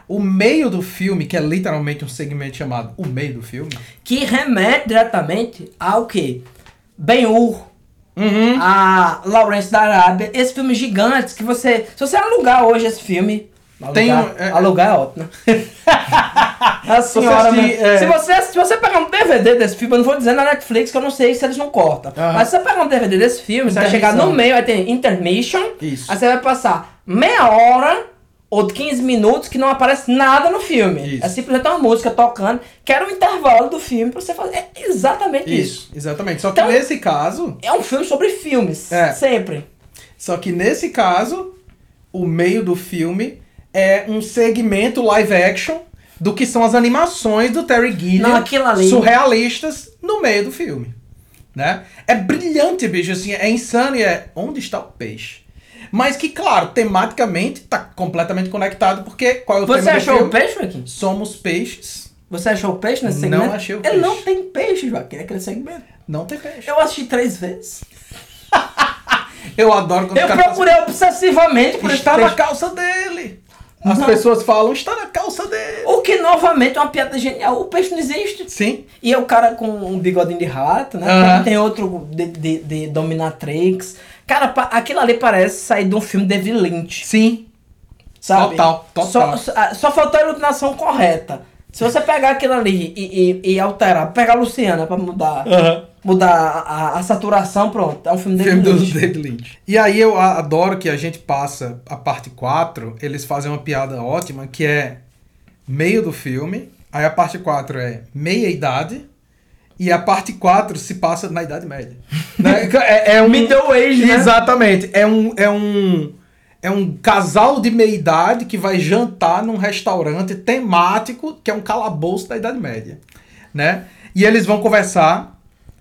Speaker 2: O meio do filme, que é literalmente um segmento chamado O Meio do Filme.
Speaker 1: Que remete diretamente ao que? Ben-Hur,
Speaker 2: Uhum.
Speaker 1: a Lawrence da Arábia, esses filmes gigantes que você. Se você alugar hoje esse filme. Alugar,
Speaker 2: Tem um- é-
Speaker 1: alugar é ótimo, né? a senhora,
Speaker 2: assistir,
Speaker 1: mesmo.
Speaker 2: é.
Speaker 1: se, você, se você pegar um DVD desse filme, eu não vou dizer na Netflix que eu não sei se eles não cortam.
Speaker 2: Aham.
Speaker 1: Mas se você pegar um DVD desse filme, você vai chegar no meio, aí tem intermission.
Speaker 2: Isso.
Speaker 1: Aí você vai passar meia hora ou 15 minutos que não aparece nada no filme.
Speaker 2: Isso.
Speaker 1: É simplesmente uma música tocando, que era o intervalo do filme pra você fazer. É exatamente isso.
Speaker 2: Isso, exatamente. Só que
Speaker 1: Então-
Speaker 2: nesse caso,
Speaker 1: É um filme sobre filmes.
Speaker 2: É.
Speaker 1: Sempre.
Speaker 2: só que nesse caso, o meio do filme é um segmento live action do que são as animações do Terry Gilliam,
Speaker 1: Não,
Speaker 2: surrealistas no meio do filme, né? É brilhante, bicho, assim, é insano e é onde está o peixe? Mas que, claro, tematicamente tá completamente conectado, porque qual é o
Speaker 1: Você
Speaker 2: tema do
Speaker 1: achou o peixe, Joaquim?
Speaker 2: Somos peixes,
Speaker 1: Você achou o peixe nesse
Speaker 2: Não
Speaker 1: segmento?
Speaker 2: achei o
Speaker 1: Ele
Speaker 2: peixe.
Speaker 1: não tem peixe, Joaquim, naquele segmento.
Speaker 2: não tem peixe.
Speaker 1: Eu assisti três vezes.
Speaker 2: Eu adoro quando
Speaker 1: Eu procurei obsessivamente por
Speaker 2: está na calça dele. As
Speaker 1: Não.
Speaker 2: pessoas falam, está na calça dele.
Speaker 1: O que, novamente, é uma piada genial. O peixe não existe.
Speaker 2: Sim.
Speaker 1: E é o cara com um bigodinho de rato, né?
Speaker 2: Aham.
Speaker 1: Tem outro de, de, de Dominatrix. Cara, aquilo ali parece sair de um filme David Lynch,
Speaker 2: Sim.
Speaker 1: sabe?
Speaker 2: Total, total.
Speaker 1: Só, só, ah, só faltou a iluminação correta. Se você pegar aquilo ali e, e, e alterar, pegar a Luciana pra mudar, mudar a, a- a saturação, pronto. É um filme David
Speaker 2: Filme do
Speaker 1: Lynch.
Speaker 2: David Lynch. E aí eu adoro que a gente passa a parte 4, eles fazem uma piada ótima, que é meio do filme, aí a parte 4 é meia idade, e a parte 4 se passa na Idade Média. Né? é, é um...
Speaker 1: Middle age, né?
Speaker 2: Exatamente. É um, é um, é um casal de meia idade que vai jantar num restaurante temático que é um calabouço da Idade Média, né? E eles vão conversar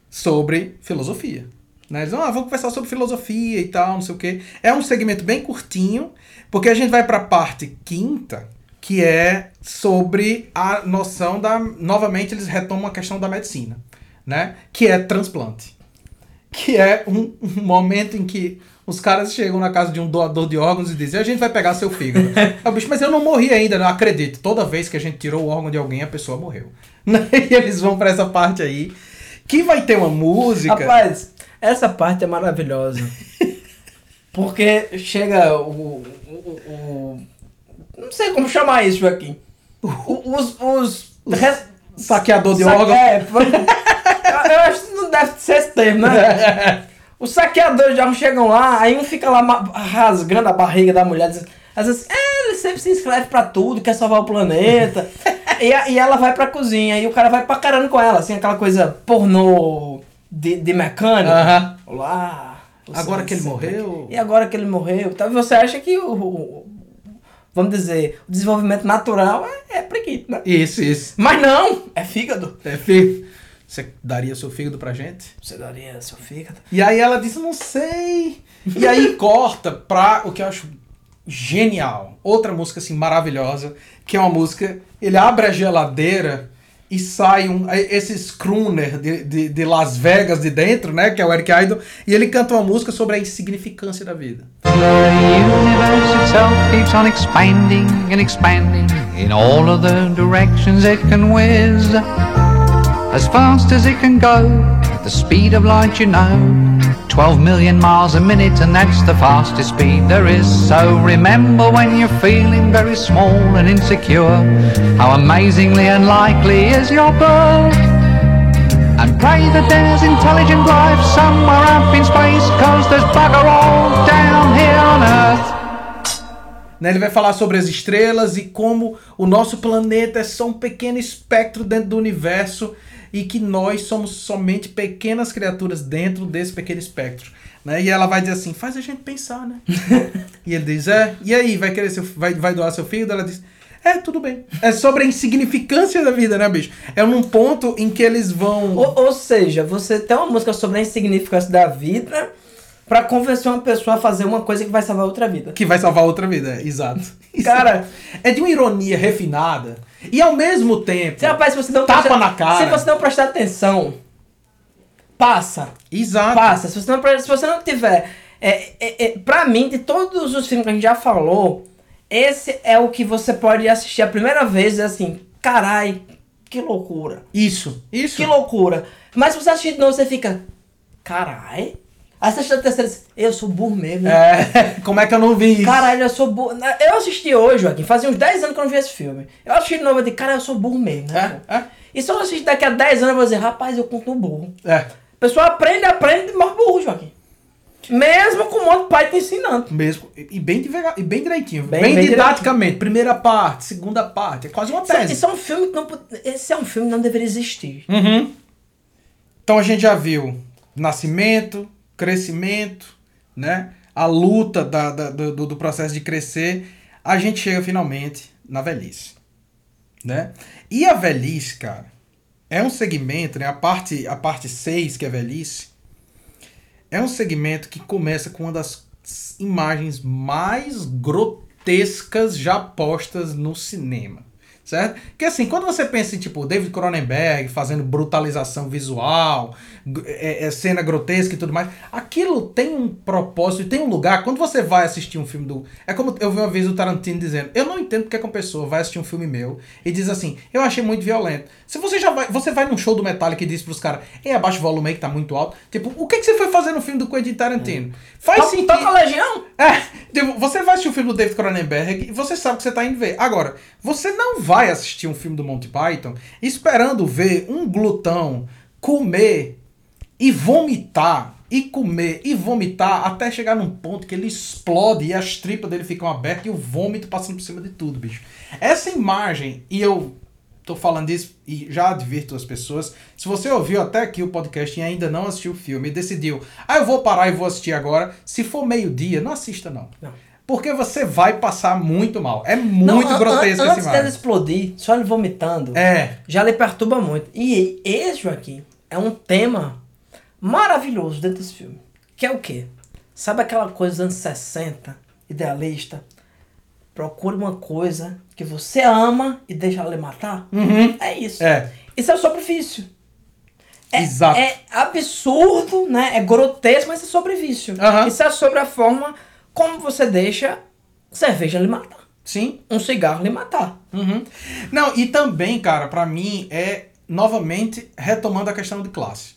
Speaker 2: sobre filosofia. Né? Eles vão, ah, vamos conversar sobre filosofia e tal, não sei o quê. É um segmento bem curtinho, porque a gente vai para a parte quinta, que é sobre a noção da... Novamente, eles retomam a questão da medicina, né? Que é transplante que é um, um momento em que os caras chegam na casa de um doador de órgãos e dizem, a gente vai pegar seu fígado. Ah, bicho, mas eu não morri ainda, não acredito. Toda vez que a gente tirou o órgão de alguém, a pessoa morreu. E eles vão pra essa parte aí, que vai ter uma música...
Speaker 1: Rapaz, essa parte é maravilhosa. Porque chega o, o- o- não sei como chamar isso, Joaquim. O- Os. os, res-
Speaker 2: saqueador de órgãos.
Speaker 1: É, eu, eu acho que não deve ser esse termo, né? Os saqueadores de órgãos chegam lá, aí um fica lá rasgando a barriga da mulher, dizendo, às vezes, é, ele sempre se inscreve pra tudo, quer salvar o planeta. e, a- e ela vai pra cozinha, e o cara vai pacarando com ela, assim, aquela coisa pornô de, de mecânico.
Speaker 2: Aham.
Speaker 1: Olá. você
Speaker 2: Agora que ele morreu.
Speaker 1: E agora que ele morreu. Então você acha que o. o- vamos dizer, o desenvolvimento natural é, é preguiça, né?
Speaker 2: Isso, isso.
Speaker 1: Mas não! É fígado.
Speaker 2: É, fi- Você daria seu fígado pra gente?
Speaker 1: Você daria seu fígado?
Speaker 2: E aí ela disse, não sei. E aí corta pra o que eu acho genial. Outra música assim maravilhosa, que é uma música, ele abre a geladeira e sai um esse crooner de, de, de Las Vegas de dentro, né, que é o Eric Idle, e ele canta uma música sobre a insignificância da vida.
Speaker 3: The universe itself keeps on expanding and expanding in all of the directions it can whiz. As fast as it can go, at the speed of light, you know. 12 million miles a minute, and that's the fastest speed there is. So remember when you're feeling very small and insecure, how amazingly unlikely is your birth. And pray that there's intelligent life somewhere up in space, cause there's bugger all down here on Earth.
Speaker 2: Né, ele vai falar sobre as estrelas e como o nosso planeta é só um pequeno espectro dentro do universo e que nós somos somente pequenas criaturas dentro desse pequeno espectro. Né? E ela vai dizer assim, faz a gente pensar, né? e ele diz, é, e aí, vai querer seu, vai, vai doar seu filho? Ela diz, é, tudo bem. É sobre a insignificância da vida, né, bicho? É num ponto em que eles vão...
Speaker 1: Ou, ou seja, você tem uma música sobre a insignificância da vida pra convencer uma pessoa a fazer uma coisa que vai salvar outra vida.
Speaker 2: Que vai salvar outra vida, é, exato.
Speaker 1: Cara-
Speaker 2: é de uma ironia refinada e ao mesmo tempo...
Speaker 1: Se, rapaz, se você não
Speaker 2: Tapa
Speaker 1: prestar-
Speaker 2: na cara.
Speaker 1: Se você não prestar atenção, passa.
Speaker 2: Exato.
Speaker 1: Passa. Se você não, se você não tiver. É, é, é, pra mim, de todos os filmes que a gente já falou, esse é o que você pode assistir a primeira vez e dizer assim: carai, que loucura.
Speaker 2: Isso, isso.
Speaker 1: Que loucura. Mas se você assistir de novo, você fica: carai. Aí você a terceira eu sou burro mesmo.
Speaker 2: É, como é que eu não vi isso?
Speaker 1: Caralho, eu sou burro. Eu assisti hoje, Joaquim, fazia uns 10 anos que eu não vi esse filme. Eu assisti de novo e disse, cara, eu sou burro mesmo, né?
Speaker 2: É, é.
Speaker 1: E se eu assistir daqui a 10 anos, eu vou dizer, rapaz, eu conto burro.
Speaker 2: É,
Speaker 1: A pessoa aprende, aprende morre burro, Joaquim. Mesmo com monte de pai te ensinando.
Speaker 2: mesmo. E bem devagar, e bem direitinho.
Speaker 1: Bem-
Speaker 2: Bem,
Speaker 1: bem
Speaker 2: didaticamente. Primeira parte, segunda parte. É quase uma
Speaker 1: Isso,
Speaker 2: tese.
Speaker 1: isso é um filme que não. Esse é um filme que não deveria existir.
Speaker 2: Uhum. Então a gente já viu nascimento, crescimento, né? A luta da, da- do, do processo de crescer. A gente chega finalmente na velhice. Né? E a velhice, cara, é um segmento, né? A parte, a parte 6, que é velhice, é um segmento que começa com uma das imagens mais grotescas já postas no cinema. Certo? Porque assim, quando você pensa em tipo David Cronenberg fazendo brutalização visual, é, é, cena grotesca e tudo mais, aquilo tem um propósito, tem um lugar. Quando você vai assistir um filme do. É como eu vi uma vez o Tarantino dizendo: Eu não entendo porque que uma pessoa vai assistir um filme meu e diz assim, eu achei muito violento. Se você já vai. Você vai num show do Metallica e diz pros caras, ei, abaixa o volume aí que tá muito alto. Tipo, o que, que você foi fazer no filme do Quentin Tarantino? Faz
Speaker 1: Toca-
Speaker 2: sentido.
Speaker 1: Toca Legião?
Speaker 2: É, tipo, você vai assistir o filme do David Cronenberg e você sabe que você tá indo ver. Agora, você não vai assistir um filme do Monty Python esperando ver um glutão comer e vomitar, e comer e vomitar até chegar num ponto que ele explode e as tripas dele ficam abertas e o vômito passando por cima de tudo, bicho. Essa imagem, e eu tô falando isso e já advirto as pessoas, se você ouviu até aqui o podcast e ainda não assistiu o filme e decidiu, ah, eu vou parar e vou assistir agora, se for meio-dia, não assista não.
Speaker 1: Não.
Speaker 2: Porque você vai passar muito mal. É
Speaker 1: Não,
Speaker 2: muito
Speaker 1: an- an-
Speaker 2: grotesco esse
Speaker 1: Antes
Speaker 2: imagem.
Speaker 1: explodir, só ele vomitando,
Speaker 2: É.
Speaker 1: já lhe perturba muito. E esse, Joaquim, é um tema maravilhoso dentro desse filme. Que é o quê? Sabe aquela coisa dos anos 60, idealista? Procure uma coisa que você ama e deixa ela lhe matar. É isso.
Speaker 2: É.
Speaker 1: Isso é o sobrevívcio. É,
Speaker 2: Exato.
Speaker 1: É absurdo, né? É grotesco, mas é sobrevívcio.
Speaker 2: Aham.
Speaker 1: Isso é sobre a forma como você deixa cerveja lhe matar.
Speaker 2: Sim.
Speaker 1: Um cigarro lhe matar.
Speaker 2: Uhum. Não, e também, cara, pra mim é novamente retomando a questão de classe,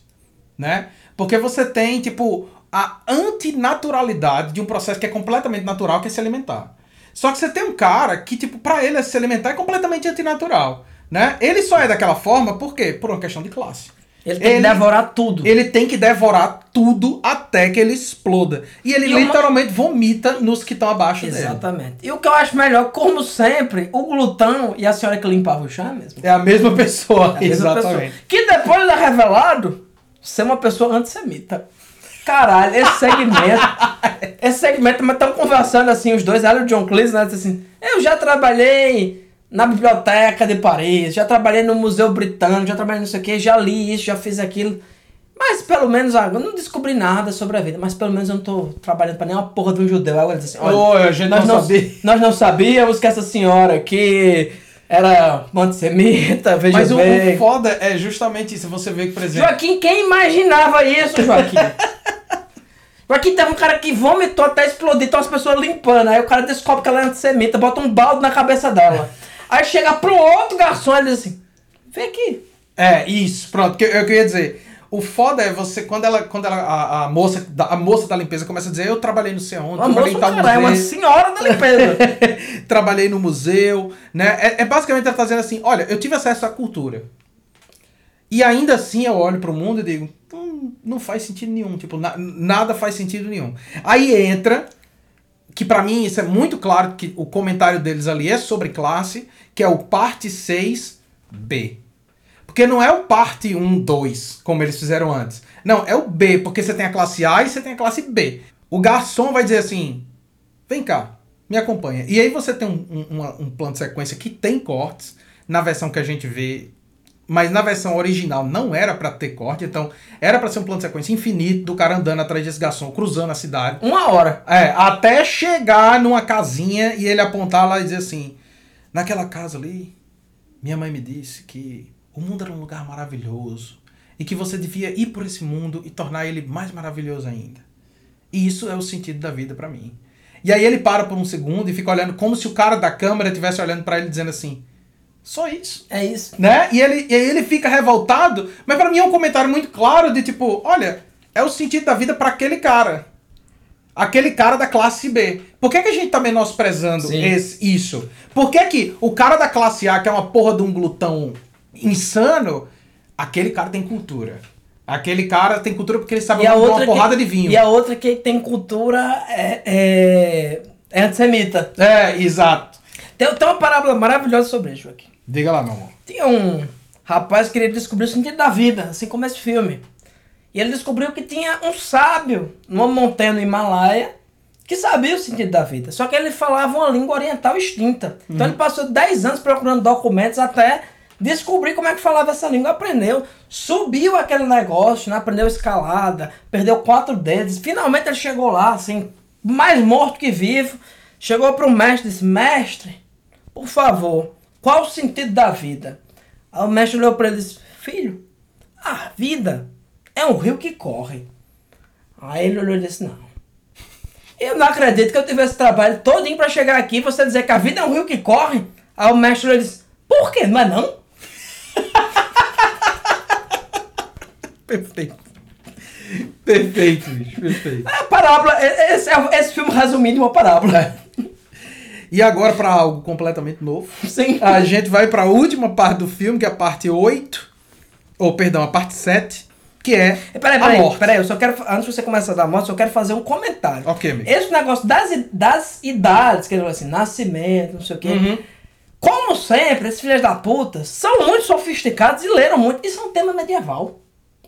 Speaker 2: né? Porque você tem tipo a antinaturalidade de um processo que é completamente natural, que é se alimentar. Só que você tem um cara que tipo para ele se alimentar é completamente antinatural, né? Ele só é daquela forma por quê? Por uma questão de classe.
Speaker 1: Ele tem que devorar tudo.
Speaker 2: Ele tem que devorar tudo até que ele exploda. E ele
Speaker 1: E uma-
Speaker 2: literalmente vomita nos que estão abaixo dele.
Speaker 1: Exatamente. E o que eu acho melhor, como sempre, o glutão e a senhora que limpava o chão é a mesma.
Speaker 2: É a mesma pessoa,
Speaker 1: É a mesma
Speaker 2: exatamente.
Speaker 1: pessoa. Que depois ele é revelado ser uma pessoa antissemita. Caralho, esse segmento. esse segmento, mas estão conversando assim, os dois, ela e o John Cleese, né? Assim, eu já trabalhei na biblioteca de Paris, já trabalhei no Museu Britânico, já trabalhei não sei o que, já li isso, já fiz aquilo. Mas pelo menos agora, eu não descobri nada sobre a vida, mas pelo menos eu não tô trabalhando pra nenhuma porra de um judeu. Ele diz assim, olha,
Speaker 2: Oi, a gente
Speaker 1: nós
Speaker 2: não sabia.
Speaker 1: nós não sabíamos que essa senhora aqui era antissemita, veja
Speaker 2: Mas o,
Speaker 1: bem.
Speaker 2: o foda é justamente isso. Você vê que, por exemplo.
Speaker 1: Joaquim, quem imaginava isso, Joaquim? Joaquim teve um cara que vomitou até explodir, então as pessoas limpando. Aí o cara descobre que ela é antissemita, bota um balde na cabeça dela. Aí chega pro outro garçom e diz assim: Vem aqui.
Speaker 2: É, isso, pronto. Que, eu queria dizer. O foda é você, quando ela, quando ela, a, a moça, da- a moça da limpeza começa a dizer, eu trabalhei no sei onde,
Speaker 1: Uma
Speaker 2: trabalhei
Speaker 1: moça,
Speaker 2: em tal
Speaker 1: cara, é uma
Speaker 2: museu,
Speaker 1: senhora da limpeza.
Speaker 2: trabalhei no museu, né? É, é basicamente ela tá dizendo assim, olha, eu tive acesso à cultura. E ainda assim eu olho pro mundo e digo, "Hum, não faz sentido nenhum, tipo, na- nada faz sentido nenhum. Aí entra, que pra mim isso é muito claro, que o comentário deles ali é sobre classe, que é o parte 6B. Porque não é o parte 1, 2, como eles fizeram antes. Não, é o B, porque você tem a classe A e você tem a classe B. O garçom vai dizer assim, vem cá, me acompanha. E aí você tem um, um, um plano de sequência que tem cortes, na versão que a gente vê, mas na versão original não era pra ter corte, então era pra ser um plano de sequência infinito do cara andando atrás desse garçom, cruzando a cidade.
Speaker 1: Uma hora.
Speaker 2: É, até chegar numa casinha e ele apontar lá e dizer assim: naquela casa ali, minha mãe me disse que o mundo era um lugar maravilhoso e que você devia ir por esse mundo e tornar ele mais maravilhoso ainda. E isso é o sentido da vida pra mim. E aí ele para por um segundo e fica olhando como se o cara da câmera estivesse olhando pra ele dizendo assim: só isso
Speaker 1: É isso.
Speaker 2: né? E ele, e ele fica revoltado, mas pra mim é um comentário muito claro de tipo, olha, é o sentido da vida pra aquele cara. Aquele cara da classe B. Por que, que a gente tá menosprezando esse, isso? Por que, que o cara da classe A, que é uma porra de um glutão insano, aquele cara tem cultura. Aquele cara tem cultura porque ele sabe
Speaker 1: a
Speaker 2: uma, porrada
Speaker 1: que,
Speaker 2: de vinho.
Speaker 1: E a outra que tem cultura é, é, é antissemita.
Speaker 2: É, exato.
Speaker 1: Tem, tem uma parábola maravilhosa sobre isso, Joaquim.
Speaker 2: Diga lá, meu amor.
Speaker 1: Tinha um rapaz que queria descobrir o sentido da vida, assim como esse filme. E ele descobriu que tinha um sábio numa montanha no Himalaia que sabia o sentido da vida. Só que ele falava uma língua oriental extinta. Então ele passou 10 anos procurando documentos até descobrir como é que falava essa língua. Aprendeu, subiu aquele negócio, né? aprendeu escalada, perdeu quatro dedos. Finalmente ele chegou lá, assim, mais morto que vivo, chegou para o mestre e disse: Mestre, por favor, qual o sentido da vida? Aí o mestre olhou para ele e disse: Filho, a vida é um rio que corre. Aí ele olhou e disse: Não. Eu não acredito que eu tivesse trabalho todinho para chegar aqui e você dizer que a vida é um rio que corre. Aí o mestre olhou e disse: Por quê? Não é não?
Speaker 2: Perfeito. Perfeito, bicho, perfeito.
Speaker 1: É a parábola, esse, é- esse filme resumindo uma parábola.
Speaker 2: E agora, pra algo completamente novo,
Speaker 1: Sim.
Speaker 2: a gente vai pra última parte do filme, que é a parte 8, ou perdão, a parte 7, que é
Speaker 1: Peraí,
Speaker 2: a
Speaker 1: peraí,
Speaker 2: morte.
Speaker 1: peraí, eu só quero, antes de você começar a dar morte, eu só quero fazer um comentário.
Speaker 2: Ok, amigo.
Speaker 1: Esse negócio das, das idades, que ele fala assim, nascimento, não sei o quê.
Speaker 2: Uhum.
Speaker 1: Como sempre, esses filhos da puta são muito sofisticados e leram muito. Isso é um tema medieval.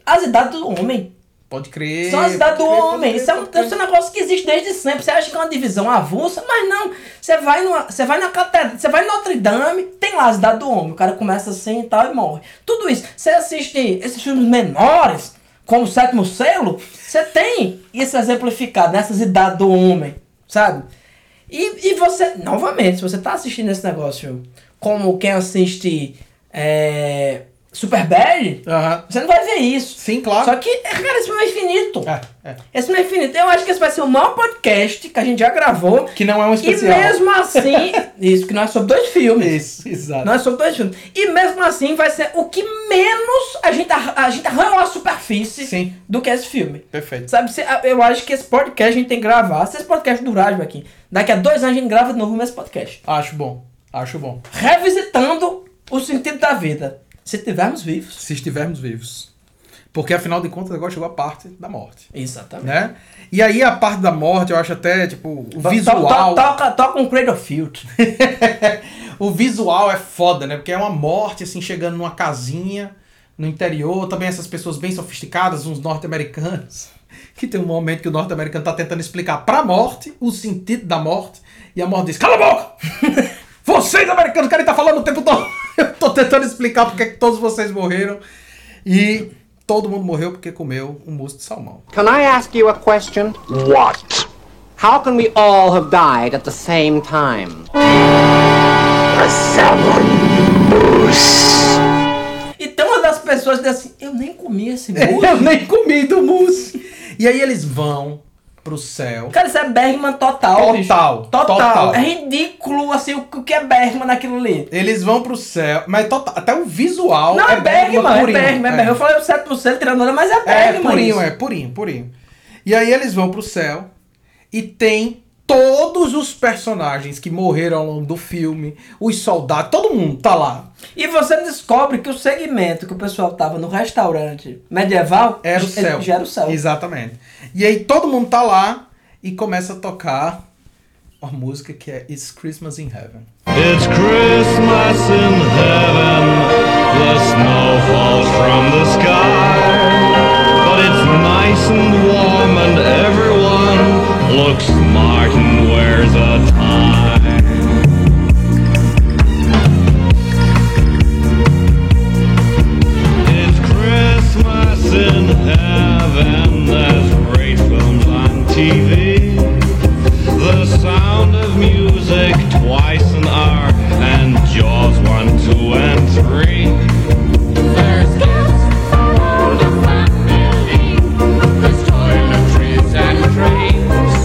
Speaker 1: As idades do homem.
Speaker 2: Pode crer.
Speaker 1: São as idades do homem.
Speaker 2: crer,
Speaker 1: Isso é, um, é um negócio que existe desde sempre. Você acha que é uma divisão avulsa, mas não. Você vai, numa, você vai na catedral, você vai em Notre Dame, tem lá as idades do homem. O cara começa assim e tal e morre. Tudo isso. Você assiste esses filmes menores, como o Sétimo Selo, você tem isso exemplificado nessas idades do homem, sabe? E, e você, novamente, se você tá assistindo esse negócio como quem assiste é, Superbad,
Speaker 2: Aham.
Speaker 1: você não vai ver isso.
Speaker 2: Sim, claro.
Speaker 1: Só que, cara, esse filme é infinito.
Speaker 2: É, é.
Speaker 1: Esse filme é infinito. Eu acho que esse vai ser o maior podcast que a gente já gravou.
Speaker 2: Que não é um
Speaker 1: E
Speaker 2: especial.
Speaker 1: mesmo assim, isso que não é sobre dois filmes.
Speaker 2: Isso, exato.
Speaker 1: Não é sobre dois filmes. E mesmo assim vai ser o que menos a gente, arra- a gente arranhou a superfície
Speaker 2: Sim.
Speaker 1: do que esse filme.
Speaker 2: Perfeito.
Speaker 1: Sabe, eu acho que esse podcast a gente tem que gravar. Se esse podcast durar, aqui, daqui a dois anos a gente grava de novo o mesmo podcast.
Speaker 2: Acho bom. Acho bom.
Speaker 1: Revisitando o sentido da vida. Se estivermos vivos.
Speaker 2: Se estivermos vivos. Porque afinal de contas agora chegou a parte da morte.
Speaker 1: Exatamente.
Speaker 2: Né? E aí a parte da morte, eu acho até, tipo, o
Speaker 1: To- to-
Speaker 2: visual.
Speaker 1: Toca, toca um Cradle of Filth.
Speaker 2: o visual é foda, né? Porque é uma morte, assim, chegando numa casinha no interior. Também essas pessoas bem sofisticadas, uns norte-americanos. Que tem um momento que o norte-americano tá tentando explicar pra morte o sentido da morte. E a morte diz: Cala a boca! Vocês, americanos, querem estar falando o tempo todo. Eu tô tentando explicar porque que todos vocês morreram. E todo mundo morreu porque comeu um mousse de salmão.
Speaker 5: Can I ask you a question?
Speaker 6: What?
Speaker 5: How can we all have died at the same time?
Speaker 6: A salmon mousse.
Speaker 1: E tem uma das pessoas diz assim, eu nem comi esse
Speaker 2: Eu
Speaker 1: mousse.
Speaker 2: nem comi do mousse. E aí eles vão pro céu.
Speaker 1: Cara, isso é Bergman total,
Speaker 2: Total, total.
Speaker 1: Total. É ridículo, assim, o que é Bergman naquilo ali.
Speaker 2: Eles vão pro céu, mas total- até o visual
Speaker 1: Não, é, Bergman, é
Speaker 2: purinho.
Speaker 1: Bergman, é Bergman. Eu falei o 7% tirando onda, mas é
Speaker 2: É,
Speaker 1: Bergman
Speaker 2: purinho,
Speaker 1: isso.
Speaker 2: é, purinho, purinho. E aí eles vão pro céu e tem todos os personagens que morreram ao longo do filme, os soldados, todo mundo tá lá.
Speaker 1: E você descobre que o segmento que o pessoal tava no restaurante medieval
Speaker 2: Era o céu.
Speaker 1: já era o céu.
Speaker 2: Exatamente. E aí todo mundo tá lá e começa a tocar uma música que é It's Christmas in Heaven.
Speaker 4: It's Christmas in heaven. The snow falls from the sky. But it's nice and warm, and everyone looks smart and wears a tie. It's Christmas in heaven. TV. The sound of music twice an hour, and Jaws 1, 2, and 3.
Speaker 7: There's gifts for all the family. There's toiletries and trains.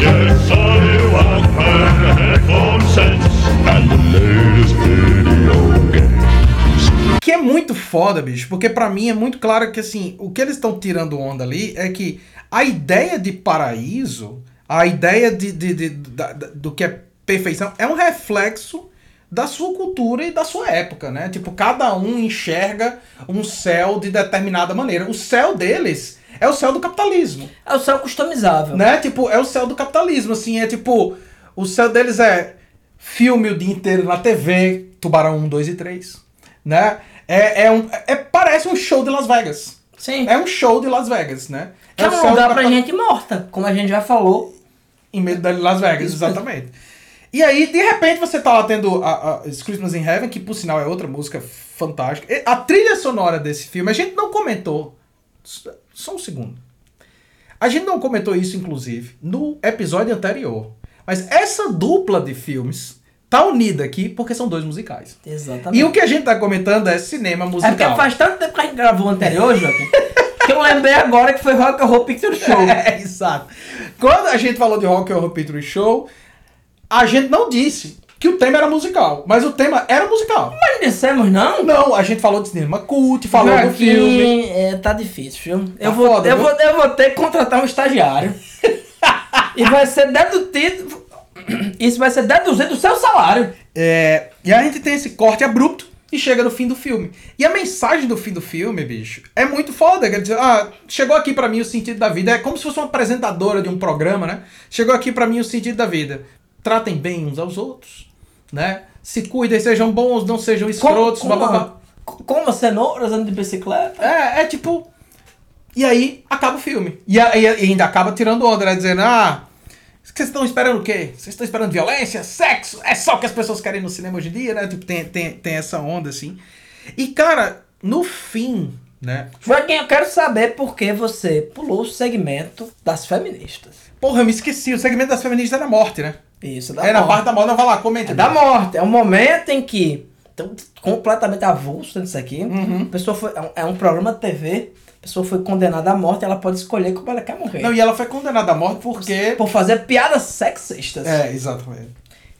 Speaker 4: Yes, Sonny Walkman, headphone sets, and the latest video games.
Speaker 2: Que é muito foda, bicho, porque pra mim é muito claro que assim, o que eles estão tirando onda ali é que a ideia de paraíso, a ideia de, de- de- da- do que é perfeição, é um reflexo da sua cultura e da sua época, né? Tipo, cada um enxerga um céu de determinada maneira. O céu deles é o céu do capitalismo.
Speaker 1: É o céu customizável.
Speaker 2: Né? Tipo, é o céu do capitalismo, assim, é tipo, o céu deles é filme o dia inteiro na TV, Tubarão 1, 2 e 3, né? É, é um, é, parece um show de Las Vegas.
Speaker 1: Sim.
Speaker 2: É um show de Las Vegas, né?
Speaker 1: Que é um lugar pra
Speaker 2: capital-
Speaker 1: gente morta, como a gente já falou.
Speaker 2: Em meio de Las Vegas, exatamente. E aí, de repente, você tá lá tendo a, a Christmas in Heaven, que por sinal é outra música fantástica. A trilha sonora desse filme, a gente não comentou. Só um segundo. A gente não comentou isso, inclusive, no episódio anterior. Mas essa dupla de filmes tá unida aqui porque são dois musicais.
Speaker 1: Exatamente.
Speaker 2: E o que a gente tá comentando é cinema
Speaker 1: É
Speaker 2: musical.
Speaker 1: porque faz tanto tempo que a gente gravou o anterior, Joaquim, que eu lembrei agora que foi Rock and Roll Picture Show.
Speaker 2: É, exato. Quando a gente falou de Rock Horror Picture Show, a gente não disse que o tema era musical, mas o tema era musical.
Speaker 1: Mas dissemos não?
Speaker 2: Não, a gente falou de cinema cult, falou do
Speaker 1: Joaquim,
Speaker 2: filme.
Speaker 1: É, tá difícil, viu? Eu,
Speaker 2: Tá
Speaker 1: vou,
Speaker 2: foda,
Speaker 1: eu,
Speaker 2: viu?
Speaker 1: vou, eu vou ter que contratar um estagiário. e vai ser deduzido. Isso vai ser deduzido do seu salário.
Speaker 2: É, e a gente tem esse corte abrupto e chega no fim do filme. E a mensagem do fim do filme, bicho, é muito foda. Quer dizer, ah, chegou aqui pra mim o sentido da vida. É como se fosse uma apresentadora de um programa, né? Chegou aqui pra mim o sentido da vida. Tratem bem uns aos outros, né? Se cuidem, sejam bons, não sejam escrotos,
Speaker 1: Como-
Speaker 2: blá, blá, blá.
Speaker 1: Coma cenouras andando de bicicleta.
Speaker 2: É, é tipo. E aí acaba o filme. E, e e ainda acaba tirando onda, né? Dizendo, ah, vocês estão esperando o quê? Vocês estão esperando violência, sexo? É só o que as pessoas querem no cinema hoje em dia, né? Tipo, tem, tem, tem essa onda assim. E cara, no fim, né?
Speaker 1: Joaquim, eu quero saber por que você pulou o segmento das feministas.
Speaker 2: Porra, eu me esqueci. O segmento das feministas era a morte, né?
Speaker 1: Isso, da
Speaker 2: É na
Speaker 1: morte.
Speaker 2: parte da morte, não vai lá, comenta.
Speaker 1: É da morte. É um momento em que. Então, completamente avulso nisso aqui.
Speaker 2: Uhum.
Speaker 1: A pessoa foi, é um- é um programa de TV. A pessoa foi condenada à morte. Ela pode escolher como ela quer morrer.
Speaker 2: Não, e ela foi condenada à morte porque.
Speaker 1: Por fazer piadas sexistas.
Speaker 2: É, exatamente.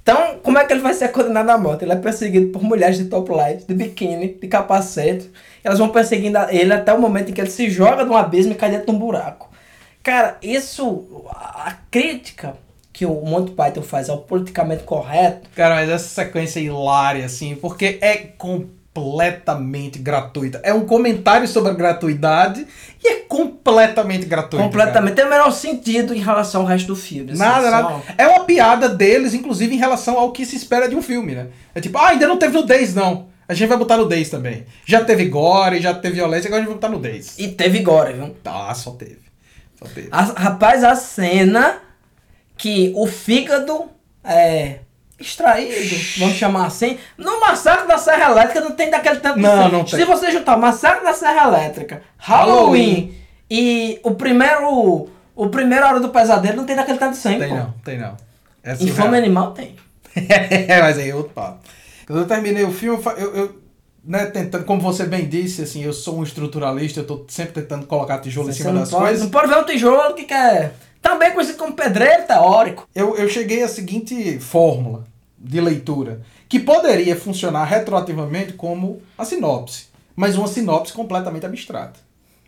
Speaker 1: Então, como é que ele vai ser condenado à morte? Ele é perseguido por mulheres de topless, de biquíni, de capacete. Elas vão perseguindo ele até o momento em que ele se joga de um abismo e cai dentro de um buraco. Cara, isso. A crítica que o Monty Python faz ao politicamente correto.
Speaker 2: Cara, mas essa sequência é hilária, assim, porque é completamente gratuita. É um comentário sobre a gratuidade e é completamente gratuito.
Speaker 1: completamente. Tem o menor sentido em relação ao resto do filme. assim,
Speaker 2: Nada, nada. É uma piada deles, inclusive, em relação ao que se espera de um filme, né? É tipo, ah, ainda não teve nudez, não. A gente vai botar nudez também. Já teve gore, já teve violência, agora a gente vai botar nudez.
Speaker 1: E teve gore, viu?
Speaker 2: Ah, só teve. Só teve.
Speaker 1: A- rapaz, a cena que o fígado é extraído, vamos chamar assim. No Massacre da Serra Elétrica não tem daquele tanto
Speaker 2: Não, não tem.
Speaker 1: Se você juntar Massacre da Serra Elétrica, Halloween, e o primeiro. O primeiro Hora do Pesadelo não tem daquele tanto de sangue.
Speaker 2: Tem
Speaker 1: pô.
Speaker 2: não, tem não. É
Speaker 1: Infame
Speaker 2: surreal.
Speaker 1: Animal tem.
Speaker 2: É, mas aí é outro papo. Quando eu terminei o filme, eu eu, né, tentando, como você bem disse, assim, eu sou um estruturalista, eu tô sempre tentando colocar tijolo em
Speaker 1: Você
Speaker 2: cima
Speaker 1: não
Speaker 2: das
Speaker 1: pode,
Speaker 2: coisas.
Speaker 1: não pode ver um tijolo que quer. Também conhecido como pedreiro teórico.
Speaker 2: Eu, eu cheguei à seguinte fórmula de leitura, que poderia funcionar retroativamente como a sinopse, mas uma sinopse completamente abstrata,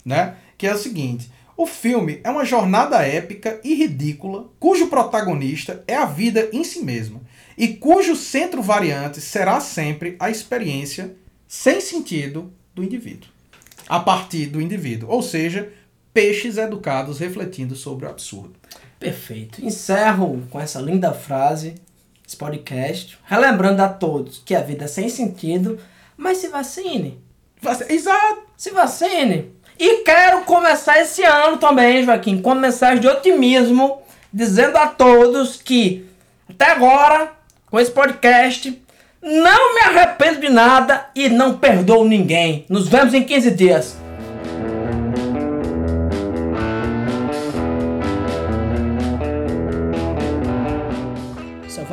Speaker 2: né? Que é o seguinte: o filme é uma jornada épica e ridícula, cujo protagonista é a vida em si mesma e cujo centro variante será sempre a experiência sem sentido do indivíduo, a partir do indivíduo, ou seja, peixes educados refletindo sobre o absurdo.
Speaker 1: Perfeito. Encerro com essa linda frase esse podcast, relembrando a todos que a vida é sem sentido, mas se vacine.
Speaker 2: Exato.
Speaker 1: Se vacine. E quero começar esse ano também, Joaquim, com uma mensagem de otimismo, dizendo a todos que até agora, com esse podcast, não me arrependo de nada e não perdoo ninguém. Nos vemos em 15 dias.